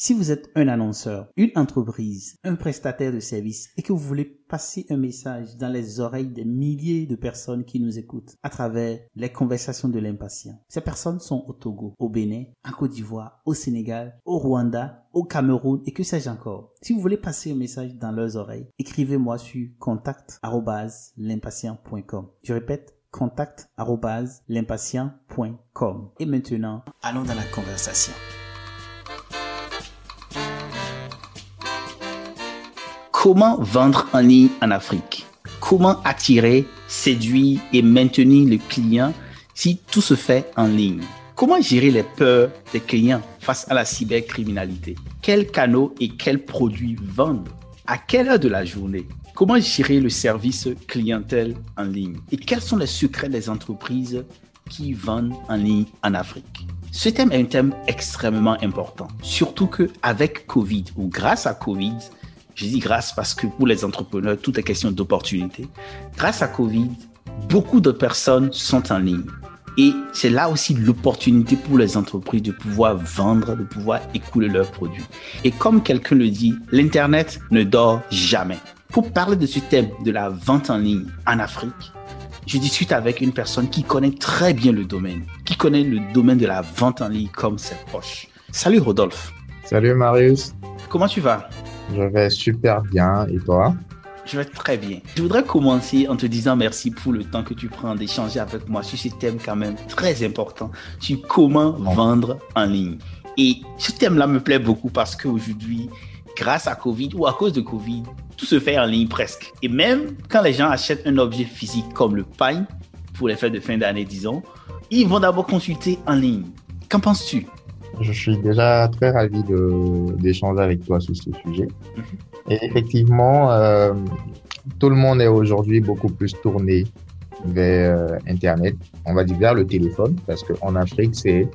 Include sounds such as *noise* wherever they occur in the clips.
si vous êtes un annonceur, une entreprise, un prestataire de services et que vous voulez passer un message dans les oreilles des milliers de personnes qui nous écoutent à travers les conversations de l'impatient. Ces personnes sont au Togo, au Bénin, en Côte d'Ivoire, au Sénégal, au Rwanda, au Cameroun et que sais-je encore. Si vous voulez passer un message dans leurs oreilles, écrivez-moi sur contact@l'impatient.com. Je répète contact@l'impatient.com. Et maintenant, allons dans la conversation. Comment vendre en ligne en Afrique? Comment attirer, séduire et maintenir le client si tout se fait en ligne? Comment gérer les peurs des clients face à la cybercriminalité? Quels canaux et quels produits vendre? À quelle heure de la journée? Comment gérer le service clientèle en ligne? Et quels sont les secrets des entreprises qui vendent en ligne en Afrique? Ce thème est un thème extrêmement important, surtout que avec Covid ou grâce à Covid, je dis grâce parce que pour les entrepreneurs, tout est question d'opportunité. Grâce à Covid, beaucoup de personnes sont en ligne. Et c'est là aussi l'opportunité pour les entreprises de pouvoir vendre, de pouvoir écouler leurs produits. Et comme quelqu'un le dit, l'Internet ne dort jamais. Pour parler de ce thème de la vente en ligne en Afrique, je discute avec une personne qui connaît très bien le domaine, qui connaît le domaine de la vente en ligne comme ses proches. Salut Rodolphe. Salut Marius. Comment tu vas? Je vais super bien. Et toi? Je vais très bien. Je voudrais commencer en te disant merci pour le temps que tu prends d'échanger avec moi sur ce thème quand même très important, sur comment vendre en ligne. Et ce thème-là me plaît beaucoup parce qu'aujourd'hui, grâce à Covid ou à cause de Covid, tout se fait en ligne presque. Et même quand les gens achètent un objet physique comme le pain, pour les fêtes de fin d'année, disons, ils vont d'abord consulter en ligne. Qu'en penses-tu? Je suis déjà très ravi d'échanger avec toi sur ce sujet. Mhm. Et effectivement, euh, tout le monde est aujourd'hui beaucoup plus tourné vers euh, Internet, on va dire vers le téléphone, parce qu'en Afrique, c'est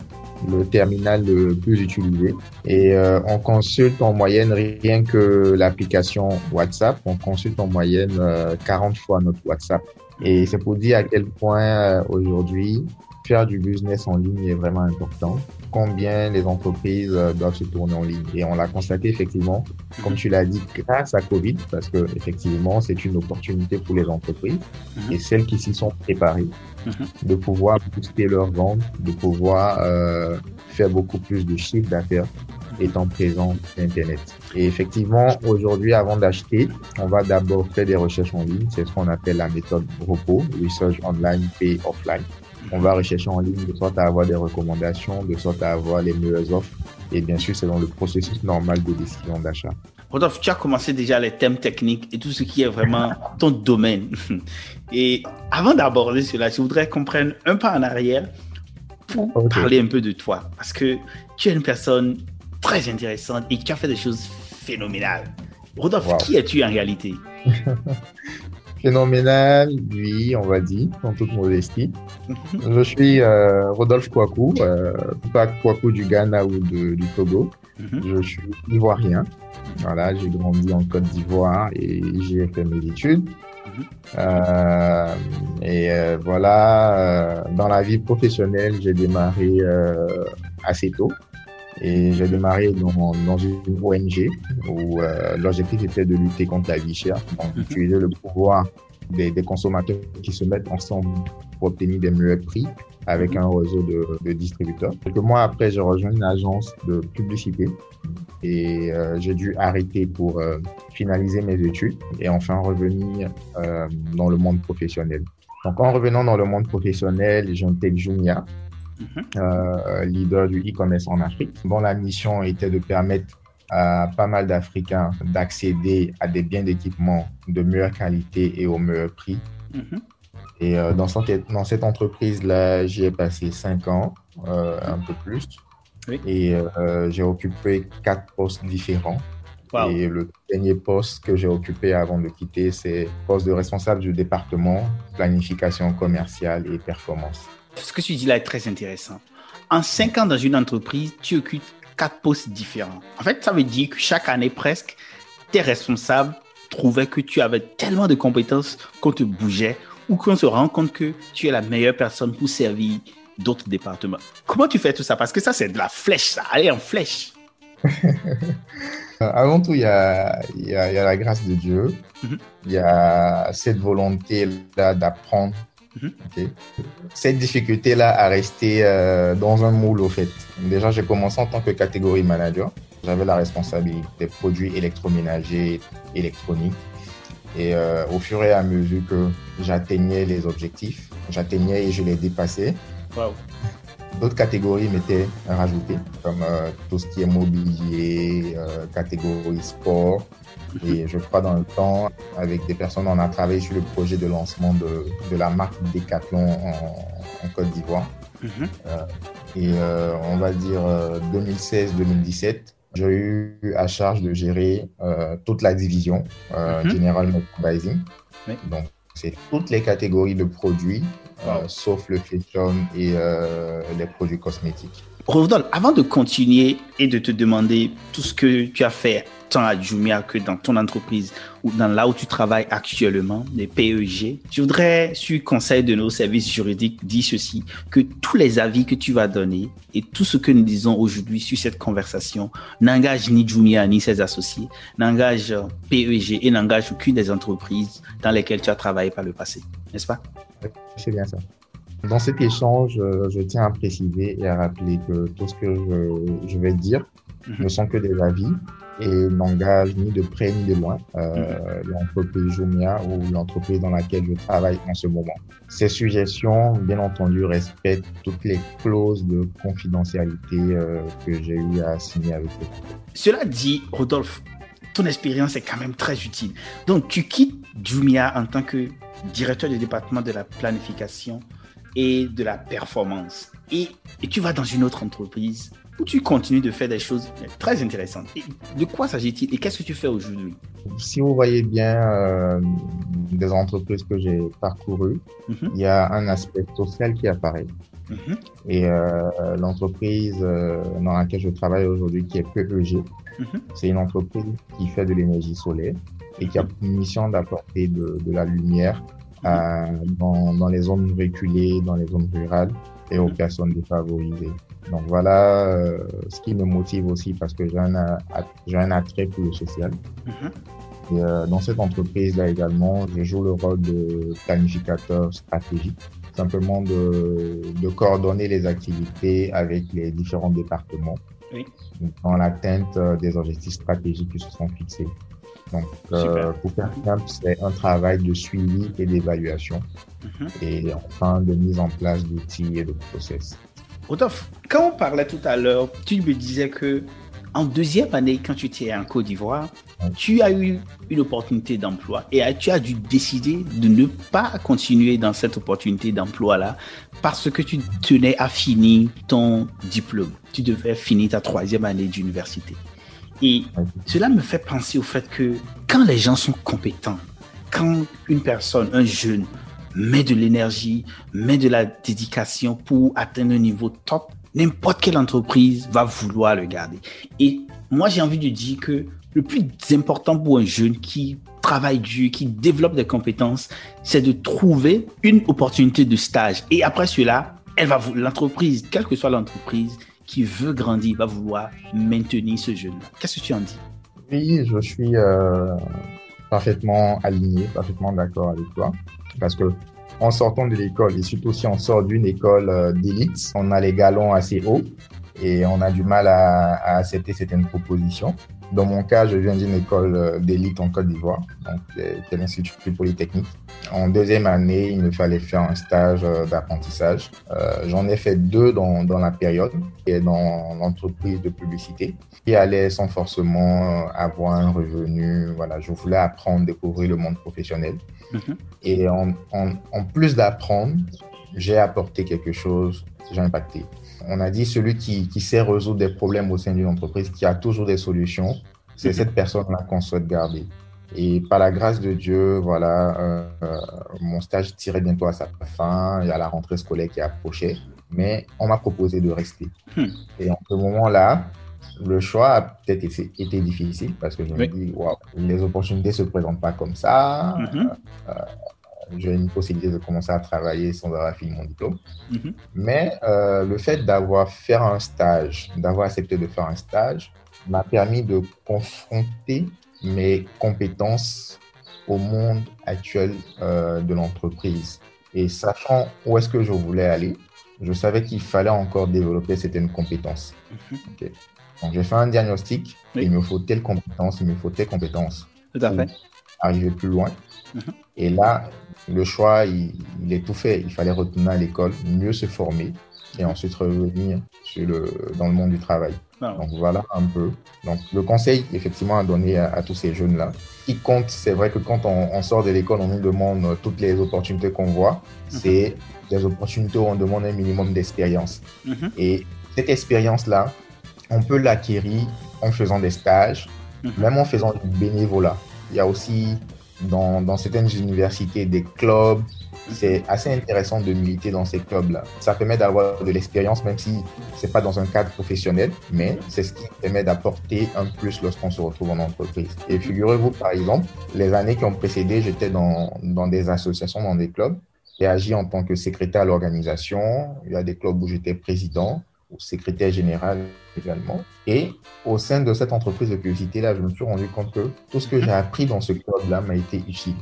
le terminal le plus utilisé. Et euh, on consulte en moyenne rien que l'application WhatsApp, on consulte en moyenne 40 fois notre WhatsApp. Et c'est pour dire à quel point aujourd'hui faire du business en ligne est vraiment important. Combien les entreprises euh, doivent se tourner en ligne. Et on l'a constaté effectivement, comme tu l'as dit, grâce à Covid, parce que effectivement, c'est une opportunité pour les entreprises mhm. et celles qui s'y sont préparées mhm. de pouvoir booster leurs ventes, de pouvoir euh, faire beaucoup plus de chiffre d'affaires étant présent sur Internet. Et effectivement, aujourd'hui, avant d'acheter, on va d'abord faire des recherches en ligne. C'est ce qu'on appelle la méthode ROPO, Research Online, Pay Offline on va rechercher en ligne de sorte à avoir des recommandations, de sorte à avoir les meilleures offres. Et bien sûr, c'est dans le processus normal de décision d'achat. Rodolphe, tu as commencé déjà les thèmes techniques et tout ce qui est vraiment *laughs* ton domaine. Et avant d'aborder cela, je voudrais qu'on prenne un pas en arrière pour parler un peu de toi. Parce que tu es une personne très intéressante et tu as fait des choses phénoménales. Rodolphe, qui es-tu en réalité? *laughs* phénoménal, oui, on va dire, en toute modestie. Je suis euh, Rodolphe Kouakou, euh, pas Kouakou du Ghana ou du Togo. Mhm. Je suis ivoirien. Voilà, j'ai grandi en Côte d'Ivoire et j'ai fait mes études. Mhm. Euh, et euh, voilà, dans la vie professionnelle, j'ai démarré assez tôt. Et j'ai démarré dans, dans, une ONG où euh, l'objectif était de lutter contre la vie chère, donc mhm. utiliser le pouvoir des, des, consommateurs qui se mettent ensemble pour obtenir des meilleurs prix avec mhm. un réseau de, de, distributeurs. Quelques mois après, j'ai rejoint une agence de publicité et euh, j'ai dû arrêter pour euh, finaliser mes études et enfin revenir euh, dans le monde professionnel. Donc en revenant dans le monde professionnel, j'intègre Jumia. Euh, leader du e-commerce en Afrique, dont la mission était de permettre à pas mal d'Africains d'accéder à des biens d'équipement de meilleure qualité et au meilleur prix. Mhm. Et dans, cette, dans cette entreprise-là, j'y ai passé cinq ans, un peu plus. Et j'ai occupé quatre postes différents. Et le dernier poste que j'ai occupé avant de quitter, c'est poste de responsable du département planification commerciale et performance. Ce que tu dis là est très intéressant. En cinq ans dans une entreprise, tu occupes quatre postes différents. En fait, ça veut dire que chaque année presque, tes responsables trouvaient que tu avais tellement de compétences qu'on te bougeait ou qu'on se rend compte que tu es la meilleure personne pour servir d'autres départements. Comment tu fais tout ça? Parce que ça, c'est de la flèche, ça. Allez en flèche. *laughs* Avant tout, il y a, y, a, y a, la grâce de Dieu. Mhm. Il y a cette volonté-là d'apprendre. Mhm. Cette difficulté-là à rester euh, dans un moule, au fait. Déjà, j'ai commencé en tant que catégorie manager. J'avais la responsabilité des produits électroménagers, électroniques. Et euh, au fur et à mesure que j'atteignais les objectifs, j'atteignais et je les dépassais, D'autres catégories m'étaient rajoutées, comme euh, tout ce qui est mobilier, catégorie sport. Et je crois dans le temps, avec des personnes, on a travaillé sur le projet de lancement de, de la marque Decathlon en, Côte d'Ivoire. Mhm. Euh, et on va dire 2016-2017, j'ai eu à charge de gérer toute la division mhm. General Merchandising. Donc, c'est toutes les catégories de produits euh, sauf le fashion et euh, les produits cosmétiques. Rodolphe, avant de continuer et de te demander tout ce que tu as fait tant à Jumia que dans ton entreprise ou dans là où tu travailles actuellement, les PEG, je voudrais, sur conseil de nos services juridiques, dire ceci, que tous les avis que tu vas donner et tout ce que nous disons aujourd'hui sur cette conversation n'engage ni Jumia ni ses associés, n'engage PEG et n'engage aucune des entreprises dans lesquelles tu as travaillé par le passé, n'est-ce pas? C'est bien ça. Dans cet échange, euh, je tiens à préciser et à rappeler que tout ce que je, vais dire mhm. ne sont que des avis et n'engagent ni de près ni de loin euh, mhm. l'entreprise Jumia ou l'entreprise dans laquelle je travaille en ce moment. Ces suggestions, bien entendu, respectent toutes les clauses de confidentialité euh, que j'ai eu à signer avec eux. Cela dit, Rodolphe, ton expérience est quand même très utile. Donc, tu quittes Jumia en tant que directeur du département de la planification et de la performance. Et, tu vas dans une autre entreprise où tu continues de faire des choses très intéressantes. de quoi s'agit-il et qu'est-ce que tu fais aujourd'hui? Si vous voyez bien euh, des entreprises que j'ai parcourues, mhm. il y a un aspect social qui apparaît. Mhm. Et euh, l'entreprise euh, dans laquelle je travaille aujourd'hui, qui est PEG, mhm. c'est une entreprise qui fait de l'énergie solaire et qui a une mission d'apporter de, de, la lumière euh, dans, dans, les zones reculées, dans les zones rurales et aux personnes défavorisées. Donc voilà euh, ce qui me motive aussi parce que j'ai un, j'ai un attrait pour le social. Mm-hmm. Et, euh, dans cette entreprise-là également, je joue le rôle de planificateur stratégique, simplement de, de coordonner les activités avec les différents départements oui. dans l'atteinte euh, des objectifs stratégiques qui se sont fixés. Donc, euh, pour faire simple, c'est un travail de suivi et d'évaluation mhm. et enfin de mise en place d'outils et de process. Rodolphe, quand on parlait tout à l'heure, tu me disais que en deuxième année, quand tu étais en Côte d'Ivoire, tu as eu une opportunité d'emploi et tu as dû décider de ne pas continuer dans cette opportunité d'emploi-là parce que tu tenais à finir ton diplôme. Tu devais finir ta troisième année d'université. Et cela me fait penser au fait que quand les gens sont compétents, quand une personne, un jeune, met de l'énergie, met de la dédication pour atteindre un niveau top, n'importe quelle entreprise va vouloir le garder. Et moi, j'ai envie de dire que le plus important pour un jeune qui travaille dur, qui développe des compétences, c'est de trouver une opportunité de stage. Et après cela, elle va, l'entreprise, quelle que soit l'entreprise, qui veut grandir va vouloir maintenir ce jeune-là. Qu'est-ce que tu en dis? Oui, je suis euh, parfaitement aligné, parfaitement d'accord avec toi. Parce que en sortant de l'école, et surtout si on sort d'une école euh, d'élite, on a les galons assez hauts et on a du mal à, à accepter certaines propositions. Dans mon cas, je viens d'une école euh, d'élite en Côte d'Ivoire, donc c'est l'Institut Polytechnique. En deuxième année, il me fallait faire un stage euh, d'apprentissage. Euh, J'en ai fait deux dans, dans la période et dans l'entreprise de publicité qui allait sans forcément avoir un revenu. Voilà, je voulais apprendre, découvrir le monde professionnel. Mhm. Et en, en, plus d'apprendre, j'ai apporté quelque chose, j'ai impacté. On a dit celui qui, qui, sait résoudre des problèmes au sein d'une entreprise, qui a toujours des solutions, c'est mhm. cette personne-là qu'on souhaite garder. Et par la grâce de Dieu, voilà, euh, mon stage tirait bientôt à sa fin. Il y a la rentrée scolaire qui approchait, mais on m'a proposé de rester. Hmm. Et en ce moment-là, le choix a peut-être été, difficile parce que je me dis, wow, les opportunités ne se présentent pas comme ça. Mm-hmm. Euh, j'ai une possibilité de commencer à travailler sans avoir fini mon diplôme. Mm-hmm. Mais euh, le fait d'avoir fait un stage, d'avoir accepté de faire un stage, m'a permis de confronter mes compétences au monde actuel euh, de l'entreprise. Et sachant où est-ce que je voulais aller, je savais qu'il fallait encore développer certaines compétences. Mm donc, j'ai fait un diagnostic. Il me faut telle compétence, il me faut telle compétence. Tout à fait. Arriver plus loin. Mhm. Et là, le choix, il, est tout fait. Il fallait retourner à l'école, mieux se former et ensuite revenir sur le, dans le monde du travail. Ah. Donc voilà un peu. Donc le conseil effectivement à donner à, tous ces jeunes-là. qui compte, c'est vrai que quand on, sort de l'école, on nous demande toutes les opportunités qu'on voit. Mhm. C'est des opportunités où on demande un minimum d'expérience. Mhm. Et cette expérience-là, on peut l'acquérir en faisant des stages, mhm. même en faisant du bénévolat. Il y a aussi dans, certaines universités des clubs. C'est assez intéressant de militer dans ces clubs-là. Ça permet d'avoir de l'expérience, même si c'est pas dans un cadre professionnel, mais c'est ce qui permet d'apporter un plus lorsqu'on se retrouve en entreprise. Et figurez-vous, par exemple, les années qui ont précédé, j'étais dans, dans des associations, dans des clubs. J'ai agi en tant que secrétaire à l'organisation. Il y a des clubs où j'étais président secrétaire général également. Et au sein de cette entreprise de publicité-là, je me suis rendu compte que tout ce que j'ai appris dans ce club-là m'a été utile.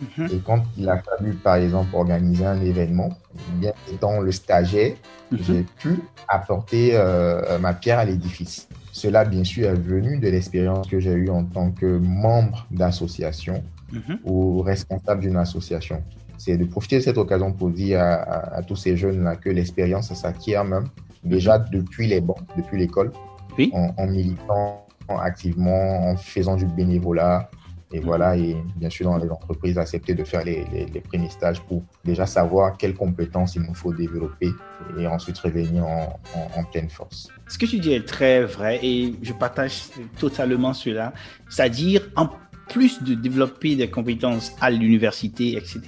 Mhm. Et quand il a fallu, par exemple, organiser un événement, bien étant le stagiaire, mhm. j'ai pu apporter euh, ma pierre à l'édifice. Cela, bien sûr, est venu de l'expérience que j'ai eue en tant que membre d'association mhm. ou responsable d'une association. C'est de profiter de cette occasion pour dire à, à tous ces jeunes-là que l'expérience s'acquiert même déjà depuis les bancs, depuis l'école, en, militant activement, en faisant du bénévolat. Et mhm. voilà, et bien sûr, dans les entreprises, accepter de faire les, les, premiers stages pour déjà savoir quelles compétences il nous faut développer et ensuite revenir en, en, pleine force. Ce que tu dis est très vrai et je partage totalement cela. C'est-à-dire, en plus de développer des compétences à l'université, etc.,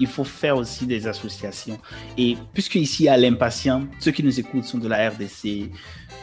il faut faire aussi des associations. Et puisque ici à l'impatient, ceux qui nous écoutent sont de la RDC,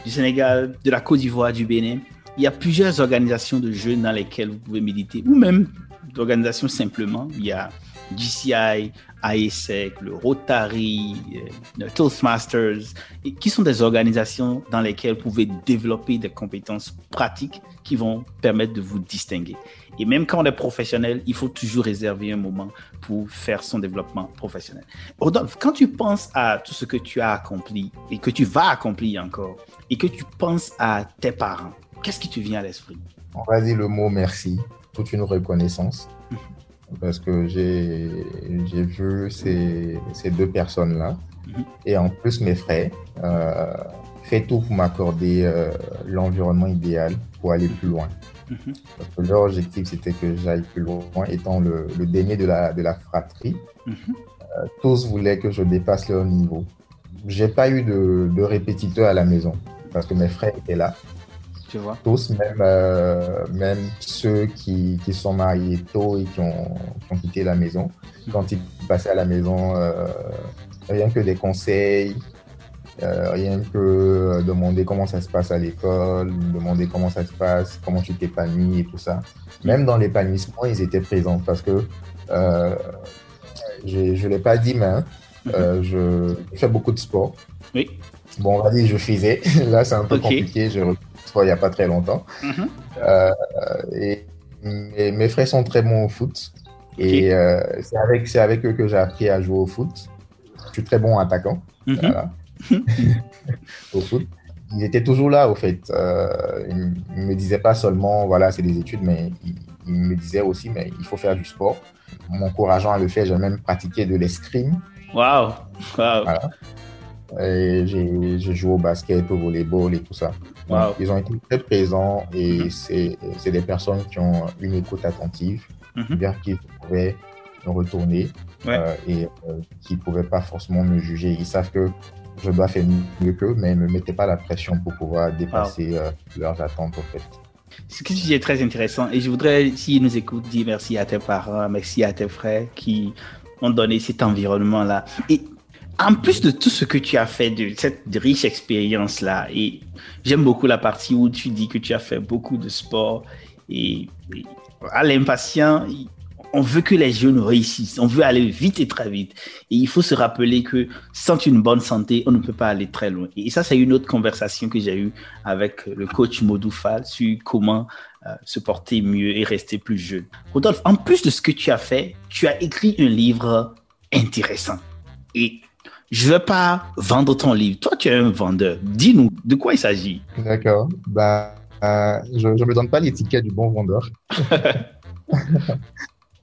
du Sénégal, de la Côte d'Ivoire, du Bénin, il y a plusieurs organisations de jeunes dans lesquelles vous pouvez méditer, ou même d'organisations simplement. Il y a GCI, AESEC, le Rotary, euh, le Toastmasters, qui sont des organisations dans lesquelles vous pouvez développer des compétences pratiques qui vont permettre de vous distinguer. Et même quand on est professionnel, il faut toujours réserver un moment pour faire son développement professionnel. Rodolphe, quand tu penses à tout ce que tu as accompli et que tu vas accomplir encore, et que tu penses à tes parents, qu'est-ce qui te vient à l'esprit? On va dire le mot merci, toute une reconnaissance. Parce que j'ai vu ces, ces deux personnes-là. Mhm. Et en plus, mes frères. Euh, fait tout pour m'accorder euh, l'environnement idéal pour aller plus loin. Mhm. Parce que leur objectif, c'était que j'aille plus loin, étant le, le dernier de la, de la fratrie. Mhm. Euh, tous voulaient que je dépasse leur niveau. J'ai pas eu de, de répétiteur à la maison parce que mes frères étaient là. Tu vois Tous, même, euh, même ceux qui, qui, sont mariés tôt et qui ont, qui ont, quitté la maison, quand ils passaient à la maison, rien que des conseils, euh, rien que euh, demander comment ça se passe à l'école, demander comment ça se passe, comment tu t'épanouis et tout ça. Même dans l'épanouissement, ils étaient présents parce que euh, je ne l'ai pas dit, mais hein, euh, *laughs* je fais beaucoup de sport. Oui. Bon, on va dire je faisais. *laughs* Là, c'est un peu compliqué. Repris il n'y a pas très longtemps. Mhm. euh, et, mes frères sont très bons au foot. Et euh, c'est avec, avec eux que j'ai appris à jouer au foot. Je suis très bon attaquant. Mhm. Voilà. *laughs* au foot. Ils étaient toujours là, au fait. Euh, ils ne me disaient pas seulement, voilà, c'est des études, mais ils, me disaient aussi, mais il faut faire du sport. M'encourageant à le faire, j'ai même pratiqué de l'escrime. Waouh! Wow. J'ai joué au basket, au volleyball et tout ça. Ils ont été très présents et mm-hmm. c'est des personnes qui ont une écoute attentive, mm -hmm. qui pouvaient retourner et qui ne pouvaient pas forcément me juger. Ils savent que je dois faire mieux qu'eux, mais ne me mettez pas la pression pour pouvoir dépasser leurs attentes, en fait. Ce que tu dis est très intéressant et je voudrais, s'ils nous écoutent, dire merci à tes parents, merci à tes frères qui ont donné cet environnement-là. Et en plus de tout ce que tu as fait de cette riche expérience-là, et j'aime beaucoup la partie où tu dis que tu as fait beaucoup de sport et, à l'impatient, on veut que les jeunes réussissent, on veut aller vite et très vite. Et il faut se rappeler que sans une bonne santé, on ne peut pas aller très loin. Et ça, c'est une autre conversation que j'ai eue avec le coach Modoufal sur comment euh, se porter mieux et rester plus jeune. Rodolphe, en plus de ce que tu as fait, tu as écrit un livre intéressant. Et je ne veux pas vendre ton livre. Toi, tu es un vendeur. Dis-nous, de quoi il s'agit? D'accord. Bah, euh, je ne me donne pas l'étiquette du bon vendeur. *laughs*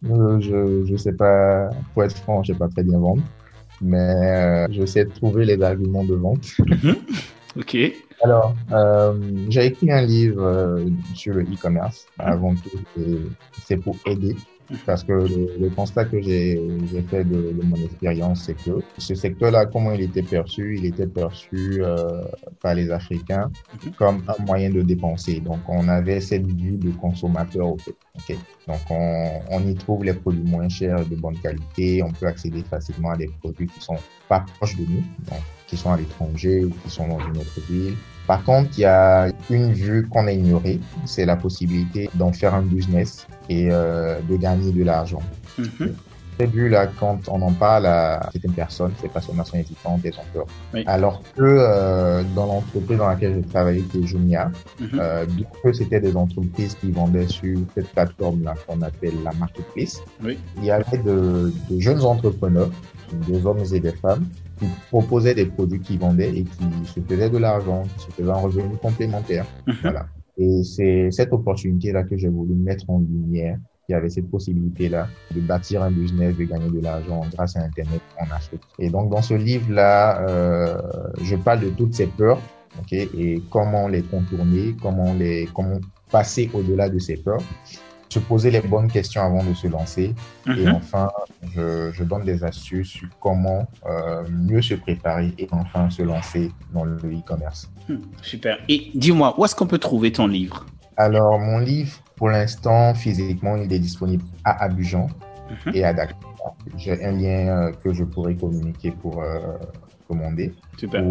je ne sais pas, pour être franc, je ne sais pas très bien vendre, mais euh, je sais trouver les arguments de vente. Mhm. *laughs* ok. Alors, euh, j'ai écrit un livre sur le e-commerce. Avant tout, c'est pour aider parce que le, constat que j'ai fait de, mon expérience, c'est que ce secteur-là, comment il était perçu? Il était perçu euh, par les Africains mhm. comme un moyen de dépenser. Donc, on avait cette vue de consommateur au fait. Donc, on, y trouve les produits moins chers, de bonne qualité. On peut accéder facilement à des produits qui sont pas proches de nous, donc, qui sont à l'étranger ou qui sont dans une autre ville. Par contre, il y a une vue qu'on a ignorée, c'est la possibilité d'en faire un business et euh, de gagner de l'argent. Mm Cette vue-là, quand on en parle à certaines personnes, ces personnes sont hésitantes, elles ont peur. Alors que euh, dans l'entreprise dans laquelle j'ai travaillé, qui est Jumia, mm euh, c'était des entreprises qui vendaient sur cette plateforme-là qu'on appelle la marketplace, oui. il y avait de, de jeunes entrepreneurs, des hommes et des femmes, qui proposaient des produits qui vendaient et qui se faisaient de l'argent, qui se faisaient un revenu complémentaire. Mhm. Voilà. Et c'est cette opportunité-là que j'ai voulu mettre en lumière. Il y avait cette possibilité-là de bâtir un business, de gagner de l'argent grâce à Internet en Afrique. Et donc, dans ce livre-là, euh, je parle de toutes ces peurs, ok, et comment les contourner, comment les, comment passer au-delà de ces peurs se poser les bonnes questions avant de se lancer. Et mhm. enfin, je, donne des astuces sur comment euh, mieux se préparer et enfin se lancer dans le e-commerce. Hmm, super. Et dis-moi, où est-ce qu'on peut trouver ton livre? Alors, mon livre, pour l'instant, physiquement, il est disponible à Abidjan mhm. et à Dakar. J'ai un lien euh, que je pourrais communiquer pour euh, commander. Super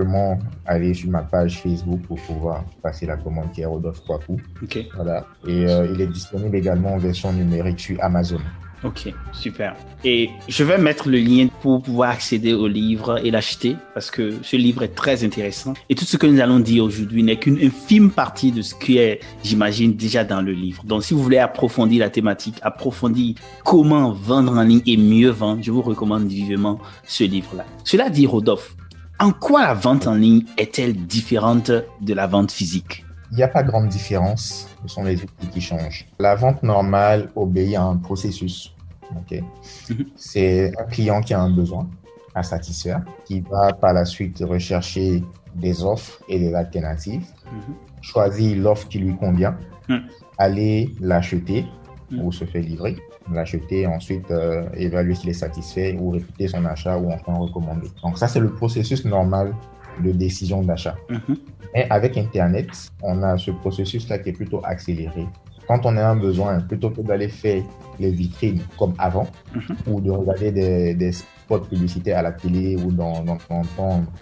simplement aller sur ma page Facebook pour pouvoir passer la commande qui est Rodolphe Kwaku. Ok. Voilà. Et euh, il est disponible également en version numérique sur Amazon. Ok, super. Et je vais mettre le lien pour pouvoir accéder au livre et l'acheter parce que ce livre est très intéressant. Et tout ce que nous allons dire aujourd'hui n'est qu'une infime partie de ce qui est, j'imagine, déjà dans le livre. Donc, si vous voulez approfondir la thématique, approfondir comment vendre en ligne et mieux vendre, je vous recommande vivement ce livre-là. Cela dit, Rodolphe, en quoi la vente en ligne est-elle différente de la vente physique? Il n'y a pas grande différence, ce sont les outils qui changent. La vente normale obéit à un processus. Mhm. C'est un client qui a un besoin à satisfaire, qui va par la suite rechercher des offres et des alternatives, mhm. choisir l'offre qui lui convient, mhm. aller l'acheter ou se faire livrer l'acheter, ensuite euh, évaluer s'il est satisfait ou répéter son achat ou enfin recommander. Donc ça, c'est le processus normal de décision d'achat. Mhm. Mais avec Internet, on a ce processus-là qui est plutôt accéléré. Quand on a un besoin, plutôt que d'aller faire les vitrines comme avant mhm. ou de regarder des, spots publicitaires à la télé ou dans, dans,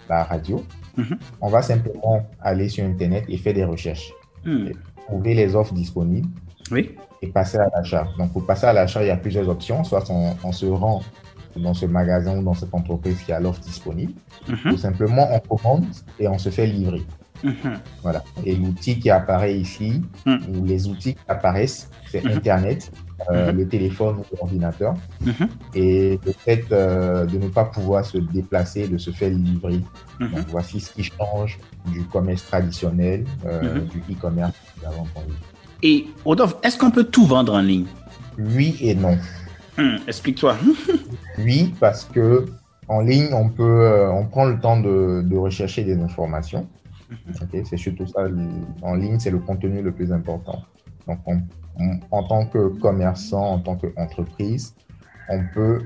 la radio, mhm. on va simplement aller sur Internet et faire des recherches. Trouver les offres disponibles. Oui et passer à l'achat. Donc, pour passer à l'achat, il y a plusieurs options. Soit on, se rend dans ce magasin ou dans cette entreprise qui a l'offre disponible, mhm. ou simplement on commande et on se fait livrer. Mhm. Voilà. Et l'outil qui apparaît ici, mhm. ou les outils qui apparaissent, c'est Internet, euh, le téléphone ou l'ordinateur. Et le fait euh, de ne pas pouvoir se déplacer, de se faire livrer. Donc, voici ce qui change du commerce traditionnel, euh, du e-commerce d'avant et Rodolphe, est-ce qu'on peut tout vendre en ligne? Oui et non. Hmm, explique-toi. *laughs* oui, parce que en ligne, on peut, euh, on prend le temps de, rechercher des informations. Mhm. c'est surtout ça. En ligne, c'est le contenu le plus important. Donc, en tant que commerçant, en tant qu'entreprise, on peut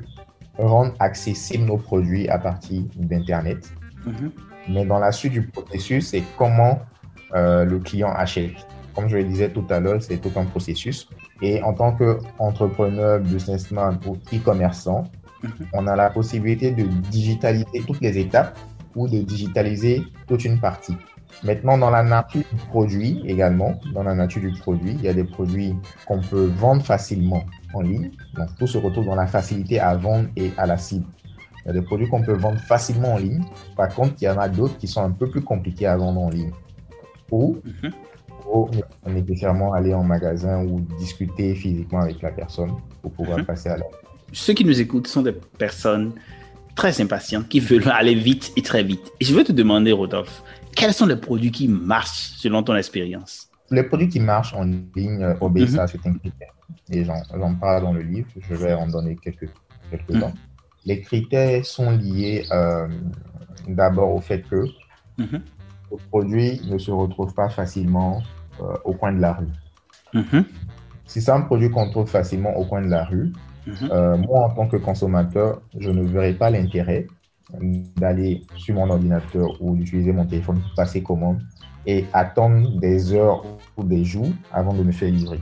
rendre accessibles nos produits à partir d'Internet. Mhm. Mais dans la suite du processus, c'est comment euh, le client achète. Comme je le disais tout à l'heure, c'est tout un processus. Et en tant qu'entrepreneur, businessman ou e-commerçant, mhm. on a la possibilité de digitaliser toutes les étapes ou de digitaliser toute une partie. Maintenant, dans la nature du produit également, dans la nature du produit, il y a des produits qu'on peut vendre facilement en ligne. Donc, tout se retrouve dans la facilité à vendre et à la cible. Il y a des produits qu'on peut vendre facilement en ligne. Par contre, il y en a d'autres qui sont un peu plus compliqués à vendre en ligne. Ou mm nécessairement aller en magasin ou discuter physiquement avec la personne pour pouvoir mhm. passer à la. Ceux qui nous écoutent sont des personnes très impatientes qui veulent aller vite et très vite. Et je veux te demander, Rodolphe, quels sont les produits qui marchent selon ton expérience? Les produits qui marchent en ligne, euh, OBSA, mhm. c'est un critère. Et j'en parle dans le livre. Je vais en donner quelques, quelques-uns. Mhm. Les critères sont liés euh, d'abord au fait que le produit ne se retrouve pas facilement au coin de la rue. Mhm. Si c'est un produit qu'on trouve facilement au coin de la rue, mhm. euh, moi, en tant que consommateur, je ne verrai pas l'intérêt d'aller sur mon ordinateur ou d'utiliser mon téléphone pour passer commande et attendre des heures ou des jours avant de me faire livrer.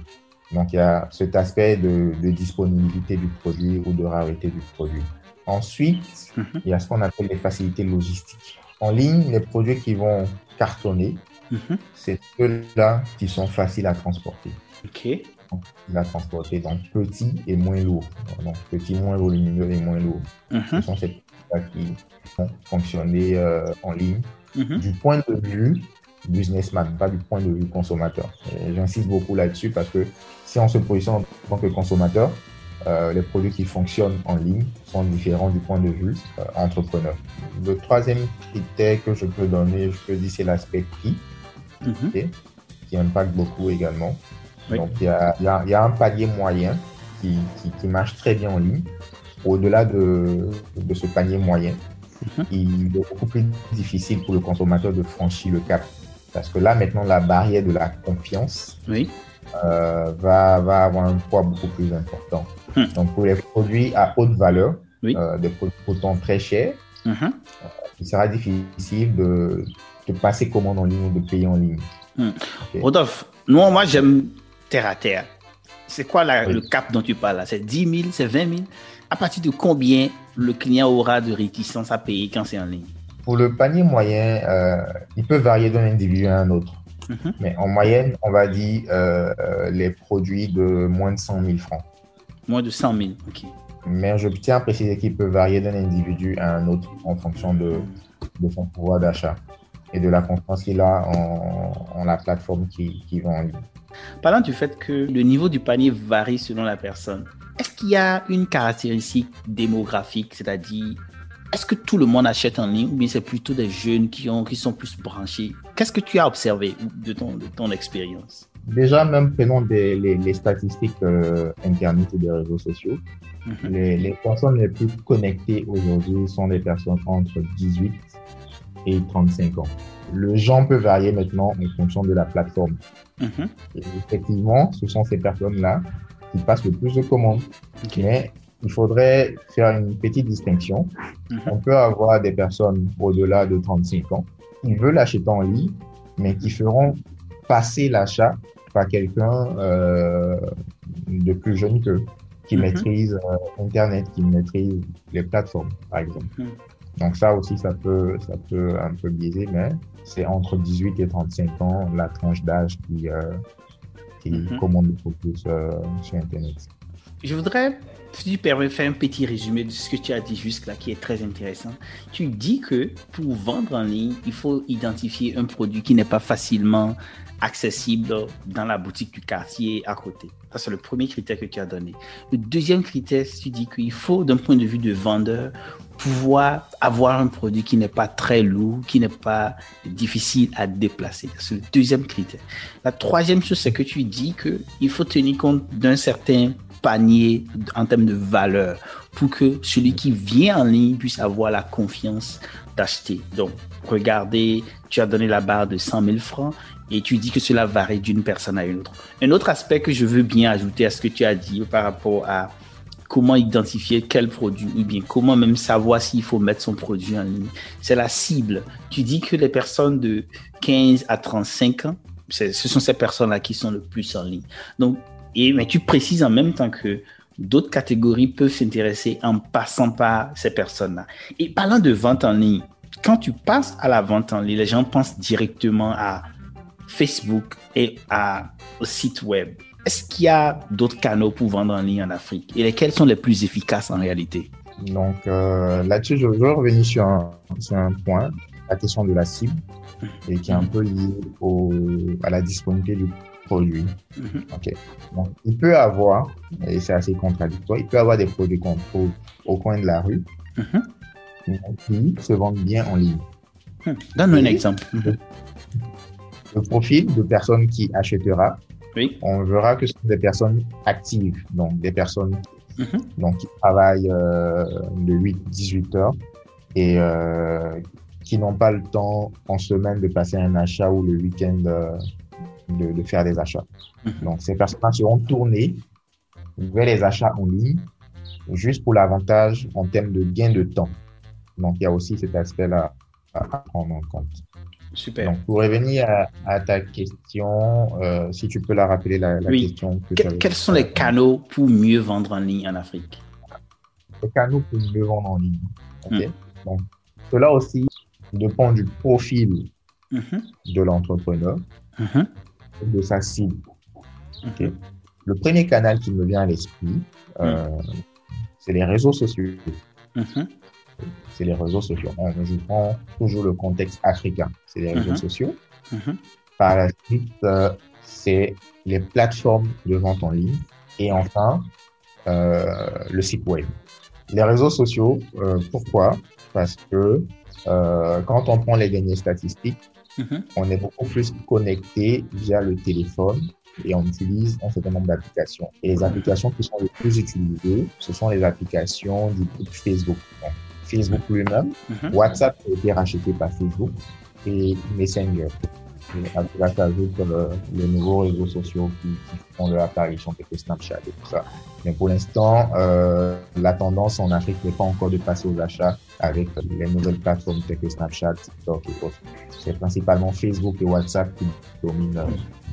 Donc, il y a cet aspect de, disponibilité du produit ou de rareté du produit. Ensuite, mhm. il y a ce qu'on appelle les facilités logistiques. En ligne, les produits qui vont cartonner, mhm. c'est ceux-là qui sont faciles à transporter. OK. À transporter, donc petit et moins lourd. Donc, petit, moins volumineux et moins lourd. Mhm. Ce sont ces là qui vont fonctionner euh, en ligne. Du point de vue businessman, pas du point de vue consommateur. J'insiste beaucoup là-dessus parce que si on se positionne en tant que consommateur, euh, les produits qui fonctionnent en ligne sont différents du point de vue euh, entrepreneur. Le troisième critère que je peux donner, je peux dire, c'est l'aspect prix, mhm. qui impacte beaucoup également. Donc, il y a, y a, un panier moyen qui, qui, marche très bien en ligne. Au-delà de, de, ce panier moyen, mhm. il est beaucoup plus difficile pour le consommateur de franchir le cap. Parce que là, maintenant, la barrière de la confiance oui. euh, va, va avoir un poids beaucoup plus important. Hmm. Donc, pour les produits à haute valeur, euh, des produits pourtant très chers, mhm. euh, il sera difficile de, passer commande en ligne ou de payer en ligne. Hmm. Rodolphe, moi, j'aime terre à terre. C'est quoi le cap dont tu parles là? C'est 10 000, c'est 20 000 À partir de combien le client aura de réticence à payer quand c'est en ligne? Pour le panier moyen, euh, il peut varier d'un individu à un autre. Mhm. Mais en moyenne, on va dire les produits de moins de 100 000 francs. Moins de 100 000, ok. Mais je tiens à préciser qu'il peut varier d'un individu à un autre en fonction de, de son pouvoir d'achat et de la confiance qu'il a en, la plateforme qui, qui vend en ligne. Parlant du fait que le niveau du panier varie selon la personne, est-ce qu'il y a une caractéristique démographique, c'est-à-dire est-ce que tout le monde achète en ligne ou bien c'est plutôt des jeunes qui, ont, qui sont plus branchés? Qu'est-ce que tu as observé de ton, de ton expérience? Déjà, même prenons des, les, statistiques euh, Internet et des réseaux sociaux. Mhm. les, les, personnes les plus connectées aujourd'hui sont des personnes entre 18 et 35 ans. Le genre peut varier maintenant en fonction de la plateforme. Mhm. effectivement, ce sont ces personnes-là qui passent le plus de commandes. Mais il faudrait faire une petite distinction. Mhm. On peut avoir des personnes au-delà de 35 ans qui veulent acheter en ligne, mais qui feront passer l'achat par quelqu'un euh, de plus jeune qu'eux, qui mhm. maîtrise euh, Internet, qui maîtrise les plateformes, par exemple. Donc ça aussi, ça peut, ça peut un peu biaiser, mais c'est entre 18 et 35 ans la tranche d'âge qui, euh, qui mhm. commande beaucoup plus euh, sur Internet. Je voudrais, si tu permets, faire un petit résumé de ce que tu as dit jusque-là, qui est très intéressant. Tu dis que pour vendre en ligne, il faut identifier un produit qui n'est pas facilement accessible dans la boutique du quartier à côté. Ça, c'est le premier critère que tu as donné. Le deuxième critère, tu dis qu'il faut, d'un point de vue de vendeur, pouvoir avoir un produit qui n'est pas très lourd, qui n'est pas difficile à déplacer. C'est le deuxième critère. La troisième chose, c'est que tu dis qu'il faut tenir compte d'un certain panier en termes de valeur pour que celui qui vient en ligne puisse avoir la confiance d'acheter. Donc, regardez, tu as donné la barre de 100 000 francs et tu dis que cela varie d'une personne à une autre. Un autre aspect que je veux bien ajouter à ce que tu as dit par rapport à comment identifier quel produit ou bien comment même savoir s'il faut mettre son produit en ligne. C'est la cible. Tu dis que les personnes de 15 à 35 ans, ce sont ces personnes-là qui sont le plus en ligne. Donc, et, mais tu précises en même temps que d'autres catégories peuvent s'intéresser en passant par ces personnes-là. Et parlant de vente en ligne, quand tu passes à la vente en ligne, les gens pensent directement à Facebook et à, au site web. Est-ce qu'il y a d'autres canaux pour vendre en ligne en Afrique? Et lesquels sont les plus efficaces en réalité? Donc euh, là-dessus, je veux revenir sur un, sur un point, la question de la cible, et qui est un peu lié au, à la disponibilité du produit. Mhm. Ok. Donc, il peut avoir, et c'est assez contradictoire, il peut avoir des produits qu'on trouve au coin de la rue Mhm. qui se vendent bien en ligne. Hmm. Donne-nous un exemple. Le profil de personne qui achètera, Oui. on verra que ce sont des personnes actives, donc des personnes Mhm. donc, qui travaillent euh, de 8-18 heures et euh, qui n'ont pas le temps en semaine de passer un achat ou le week-end euh, de, de faire des achats. Mhm. Donc, ces personnes seront tournées vers les achats en ligne juste pour l'avantage en termes de gain de temps. Donc, il y a aussi cet aspect-là à prendre en compte. Super. Donc, pour revenir à, à ta question, euh, si tu peux la rappeler, la, la Oui. question. Que Que- quels sont les canaux pour mieux vendre en ligne en Afrique? Les canaux pour mieux vendre en ligne. Ok. Mm. Donc, cela aussi dépend du profil Mhm. de l'entrepreneur, Mhm. de sa cible. Ok. Le premier canal qui me vient à l'esprit, euh, c'est les réseaux sociaux. C'est les réseaux sociaux. On, je prends toujours le contexte africain. C'est les réseaux Mhm. sociaux. Mhm. Par la suite, euh, c'est les plateformes de vente en ligne. Et enfin, euh, le site web. Les réseaux sociaux, euh, pourquoi? Parce que quand on prend les données statistiques, Mhm. on est beaucoup plus connecté via le téléphone et on utilise un certain nombre d'applications. Et les applications qui sont les plus utilisées, ce sont les applications du groupe Facebook. Donc, Facebook lui-même, Mhm. WhatsApp a été racheté par Facebook et Messenger. Et après, là, s'ajoute euh, les nouveaux réseaux sociaux qui, qui font leur apparition, tels que Snapchat et tout ça. Mais pour l'instant, euh, la tendance en Afrique n'est pas encore de passer aux achats avec les nouvelles plateformes telles que Snapchat, TikTok et autres. C'est principalement Facebook et WhatsApp qui dominent. euh,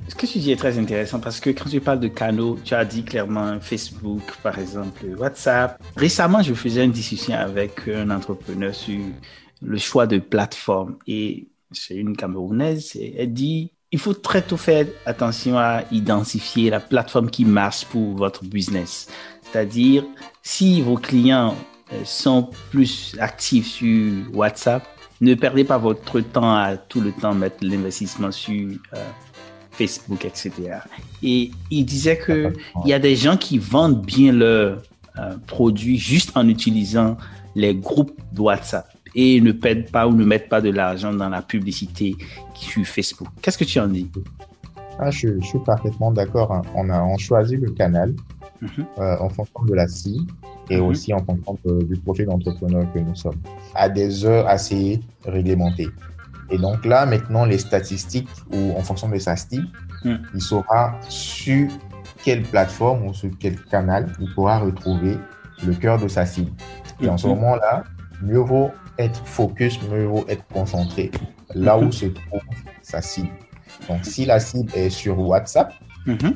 Ce que tu dis est très intéressant parce que quand tu parles de canaux, tu as dit clairement Facebook, par exemple, WhatsApp. Récemment, je faisais une discussion avec un entrepreneur sur le choix de plateforme et c'est une Camerounaise et elle dit il faut très tôt faire attention à identifier la plateforme qui marche pour votre business. C'est-à-dire, si vos clients euh, sont plus actifs sur WhatsApp, ne perdez pas votre temps à tout le temps mettre l'investissement sur euh, Facebook, etc. Et il disait que il y a des gens qui vendent bien leurs euh, produits juste en utilisant les groupes de WhatsApp et ne perdent pas ou ne mettent pas de l'argent dans la publicité sur Facebook. Qu'est-ce que tu en dis? Ah, je, je suis parfaitement d'accord. hein. On a on choisit le canal Mhm. euh, en fonction de la cible et Mhm. aussi en fonction de- du profil d'entrepreneur que nous sommes, à des heures assez réglementées. Et donc là, maintenant, les statistiques ou en fonction de sa cible, Mhm. il saura sur quelle plateforme ou sur quel canal il pourra retrouver le cœur de sa cible. Et en ce Mhm. moment-là, mieux vaut être focus, mieux vaut être concentré là où se trouve sa cible. Donc, si la cible est sur WhatsApp,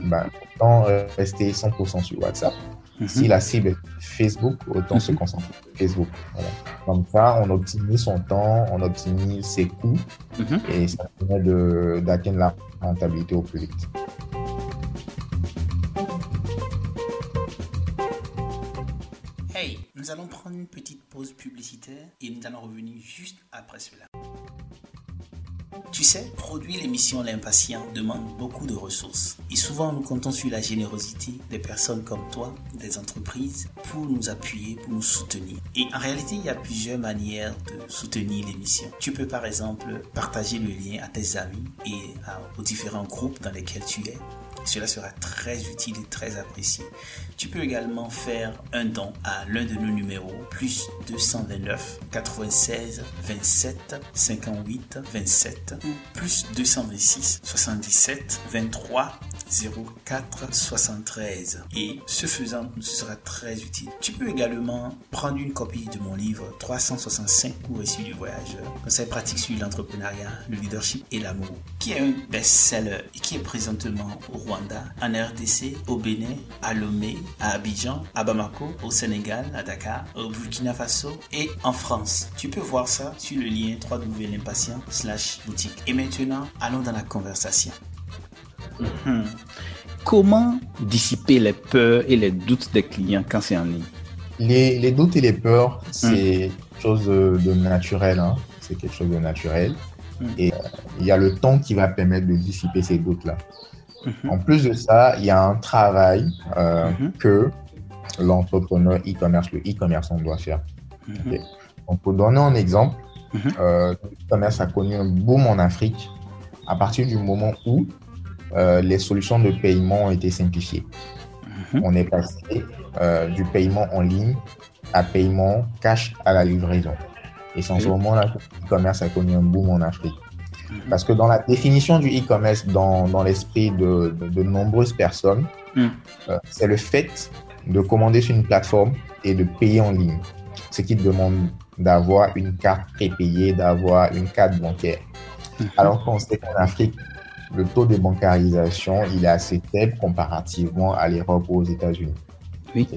ben, autant euh, rester 100% sur WhatsApp. Mhm. Si la cible est Facebook, autant se Mhm. concentrer sur Facebook. Voilà. Comme ça, on optimise son temps, on optimise ses coûts Mhm. et ça permet de- d'atteindre la rentabilité au plus vite. Hey, nous allons prendre une petite pause publicitaire et nous allons revenir juste après cela. Tu sais, produire l'émission L'Impatient demande beaucoup de ressources. Et souvent, nous comptons sur la générosité des personnes comme toi, des entreprises, pour nous appuyer, pour nous soutenir. Et en réalité, il y a plusieurs manières de soutenir l'émission. Tu peux par exemple partager le lien à tes amis et aux différents groupes dans lesquels tu es Cela sera très utile et très apprécié. Tu peux également faire un don à l'un de nos numéros plus 229 96 27 58 27 ou plus 226 77 23 04 73 et ce faisant ce sera très utile. Tu peux également prendre une copie de mon livre 365 cours issus du voyageur, conseils pratiques sur l'entrepreneuriat, le leadership et l'amour, qui est un best-seller et qui est présentement au Rwanda, en RDC, au Bénin, à Lomé, à Abidjan, à Bamako, au Sénégal, à Dakar, au Burkina Faso et en France. Tu peux voir ça sur le lien www.l'impatient slash boutique. Et maintenant, allons dans la conversation. Mhm. Comment dissiper les peurs et les doutes des clients quand c'est en ligne? Les, les, doutes et les peurs, c'est quelque chose de, naturel. Hein. C'est quelque chose de naturel. Mm. Et euh, il y a le temps qui va permettre de dissiper ces doutes-là. Mhm. En plus de ça, il y a un travail euh, mhm. que l'entrepreneur e-commerce, le e-commerçant doit faire. Donc, pour donner un exemple, euh, e-commerce a connu un boom en Afrique à partir du moment où euh, les solutions de paiement ont été simplifiées. Mhm. On est passé du paiement en ligne à paiement cash à la livraison. Et c'est en ce moment-là que l'e-commerce a connu un boom en Afrique. Parce que dans la définition du e-commerce, dans, dans l'esprit de, de, nombreuses personnes, mhm. euh, c'est le fait de commander sur une plateforme et de payer en ligne. Ce qui demande d'avoir une carte prépayée, d'avoir une carte bancaire. Alors qu'on sait qu'en Afrique, le taux de bancarisation, il est assez faible comparativement à l'Europe ou aux États-Unis. Oui.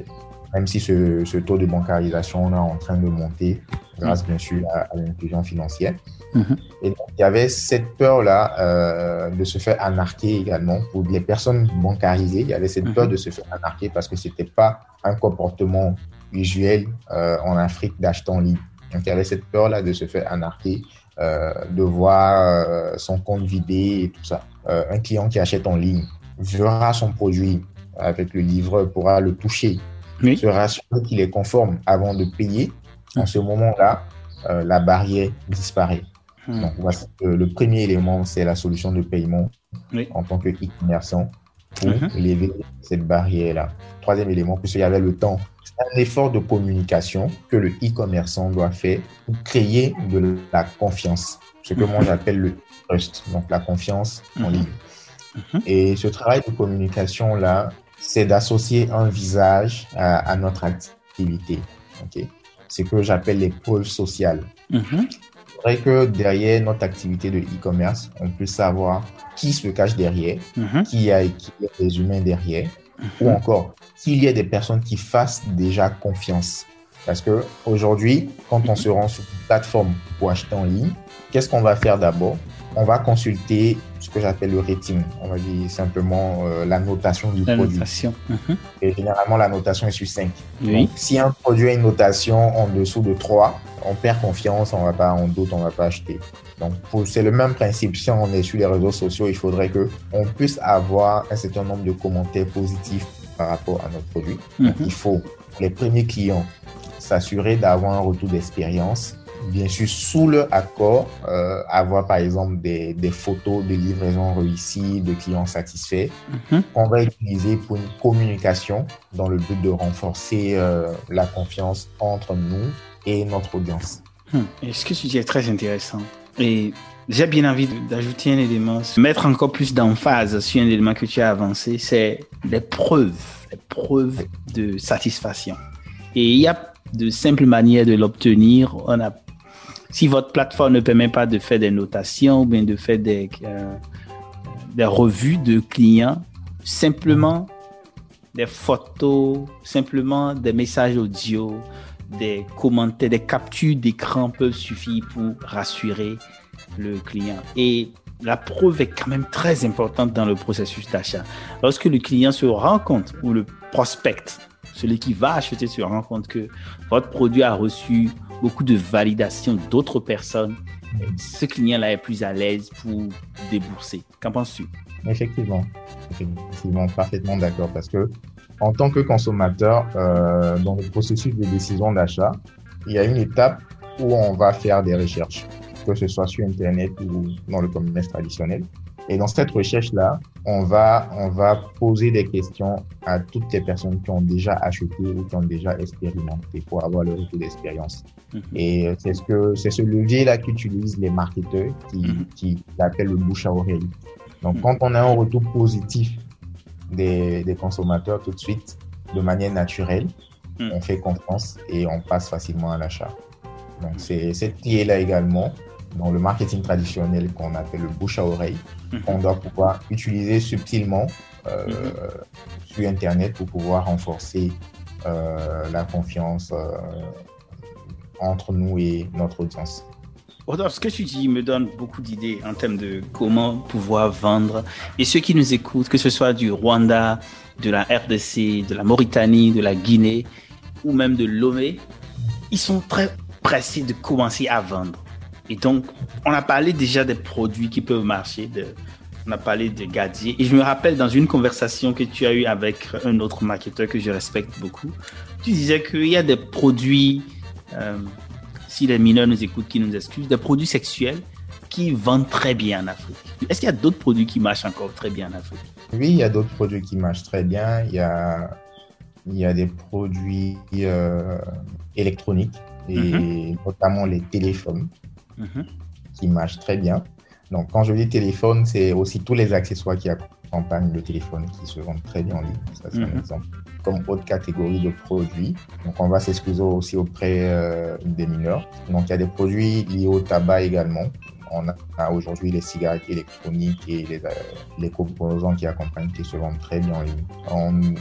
Même si ce, ce, taux de bancarisation est en train de monter grâce bien sûr à, l'inclusion financière. Mhm. Et donc, il y avait cette peur-là euh, de se faire anarquer également. Pour les personnes bancarisées, il y avait cette peur mhm. de se faire anarquer parce que c'était pas un comportement usuel euh, en Afrique d'acheter en ligne. Donc, il y avait cette peur-là de se faire anarquer euh, de voir euh, son compte vidé et tout ça. Euh, un client qui achète en ligne verra son produit avec le livreur, pourra le toucher, oui. se rassurer qu'il est conforme avant de payer. En ce moment-là, la barrière disparaît. Hmm. Donc, le premier élément, c'est la solution de paiement en tant que e-commerçant pour uh-huh. lever cette barrière-là. Troisième élément, puisqu'il y avait le temps un effort de communication que le e-commerçant doit faire pour créer de la confiance, ce que moi j'appelle le trust, donc la confiance en ligne. Mhm. Et ce travail de communication-là, c'est d'associer un visage à, notre activité. Okay? C'est ce que j'appelle les pôles sociales. C'est vrai que derrière notre activité de e-commerce, on peut savoir qui se cache derrière, mhm. qui, a, qui a des humains derrière, ou encore qu'il y ait des personnes qui fassent déjà confiance. Parce que aujourd'hui, quand on se rend sur une plateforme pour acheter en ligne, qu'est-ce qu'on va faire d'abord? On va consulter ce que j'appelle le rating. On va dire simplement euh, la notation du la produit. Notation. Mhm. Et généralement, la notation est sur 5. Donc, si un produit a une notation en dessous de 3, on perd confiance, on va pas, on doute, on va pas acheter. Donc, c'est le même principe. Si on est sur les réseaux sociaux, il faudrait que on puisse avoir un certain nombre de commentaires positifs par rapport à notre produit. Mhm. il faut, les premiers clients, s'assurer d'avoir un retour d'expérience. Bien sûr, sous leur accord, euh, avoir par exemple des, des, photos de livraison réussies, de clients satisfaits, mhm. qu'on va utiliser pour une communication dans le but de renforcer euh, la confiance entre nous et notre audience. Hmm. Ce que tu dis est très intéressant. Et j'ai bien envie d'ajouter un élément, mettre encore plus d'emphase sur un élément que tu as avancé, c'est les preuves, les preuves de satisfaction. Et il y a de simples manières de l'obtenir. On a, si votre plateforme ne permet pas de faire des notations ou bien de faire des, euh, des revues de clients, simplement des photos, simplement des messages audio, des commentaires, des captures d'écran peuvent suffire pour rassurer le client. Et la preuve est quand même très importante dans le processus d'achat. Lorsque le client se rend compte ou le prospect, celui qui va acheter se rend compte que votre produit a reçu beaucoup de validation d'autres personnes, ce client-là est plus à l'aise pour débourser. Qu'en penses-tu? Effectivement, effectivement, parfaitement d'accord parce que en tant que consommateur, euh, dans le processus de décision d'achat, il y a une étape où on va faire des recherches, que ce soit sur Internet ou dans le commerce traditionnel. Et dans cette recherche-là, on va, on va poser des questions à toutes les personnes qui ont déjà acheté ou qui ont déjà expérimenté pour avoir le retour d'expérience. Mhm. Et c'est ce que, c'est ce levier-là qu'utilisent les marketeurs qui, mm qui l'appellent le bouche à oreille. Donc, mhm. quand on a un retour positif des, des consommateurs tout de suite, de manière naturelle, mhm. on fait confiance et on passe facilement à l'achat. Donc, c'est cette clé-là également dans le marketing traditionnel qu'on appelle le bouche à oreille, mhm. qu'on doit pouvoir utiliser subtilement euh, mhm. sur Internet pour pouvoir renforcer euh, la confiance euh, entre nous et notre audience. Ce que tu dis me donne beaucoup d'idées en termes de comment pouvoir vendre. Et ceux qui nous écoutent, que ce soit du Rwanda, de la RDC, de la Mauritanie, de la Guinée ou même de Lomé, ils sont très pressés de commencer à vendre. Et donc, on a parlé déjà des produits qui peuvent marcher. On a parlé de Gadier. Et je me rappelle dans une conversation que tu as eue avec un autre marketeur que je respecte beaucoup, tu disais qu'il y a des produits, euh, si les mineurs nous écoutent, qui nous excusent, des produits sexuels qui vendent très bien en Afrique. Est-ce qu'il y a d'autres produits qui marchent encore très bien en Afrique? Oui, il y a d'autres produits qui marchent très bien. Il y a, il y a des produits euh, électroniques et mm-hmm. notamment les téléphones Mhm. qui marche très bien. Donc, quand je dis téléphone, c'est aussi tous les accessoires qui accompagnent le téléphone qui se vendent très bien en ligne. Ça, c'est un mhm. exemple. Comme autre catégorie de produits. Donc, on va s'excuser aussi auprès euh, des mineurs. Donc, il y a des produits liés au tabac également. On a aujourd'hui les cigarettes électroniques et les, euh, composants qui accompagnent qui se vendent très bien en ligne.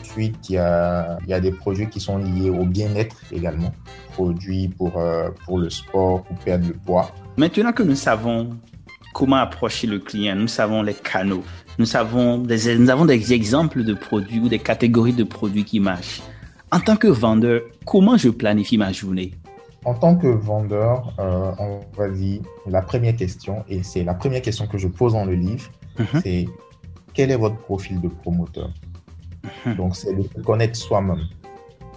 ensuite, il y, a, il y a des produits qui sont liés au bien-être également. Produits pour, euh, pour le sport, pour perdre le poids. Maintenant que nous savons comment approcher le client, nous savons les canaux, nous, savons des, nous avons des exemples de produits ou des catégories de produits qui marchent. En tant que vendeur, comment je planifie ma journée? En tant que vendeur, euh, on va dire la première question, et c'est la première question que je pose dans le livre, mhm. c'est quel est votre profil de promoteur? Mhm. Donc, c'est de connaître soi-même.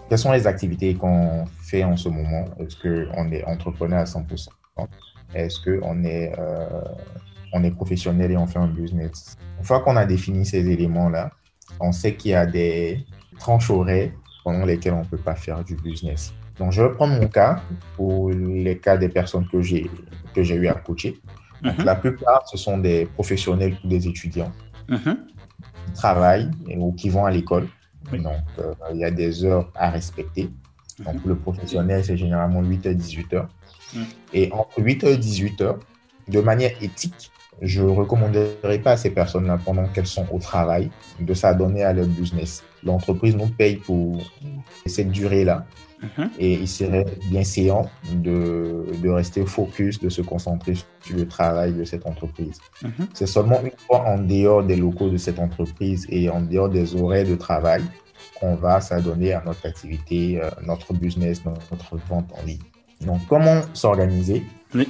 Quelles sont les activités qu'on fait en ce moment? Est-ce qu'on est entrepreneur à 100% Est-ce qu'on est, euh, on est professionnel et on fait un business Une fois qu'on a défini ces éléments-là, on sait qu'il y a des tranches horaires pendant lesquelles on ne peut pas faire du business. Donc, je vais prendre mon cas pour les cas des personnes que j'ai que j'ai eu à coacher. Mhm. La plupart, ce sont des professionnels ou des étudiants mhm. qui travaillent ou qui vont à l'école. Donc, euh, il y a des heures à respecter. Donc, mhm. le professionnel, c'est généralement 8h, 18h. Et entre 8h et 18h, de manière éthique, je ne recommanderais pas à ces personnes-là, pendant qu'elles sont au travail, de s'adonner à leur business. L'entreprise nous paye pour cette durée-là. Mhm. Et il serait bien séant de, de, rester focus, de se concentrer sur le travail de cette entreprise. Mhm. C'est seulement une fois en dehors des locaux de cette entreprise et en dehors des horaires de travail qu'on va s'adonner à notre activité, euh, notre business, notre vente en ligne. Donc, comment s'organiser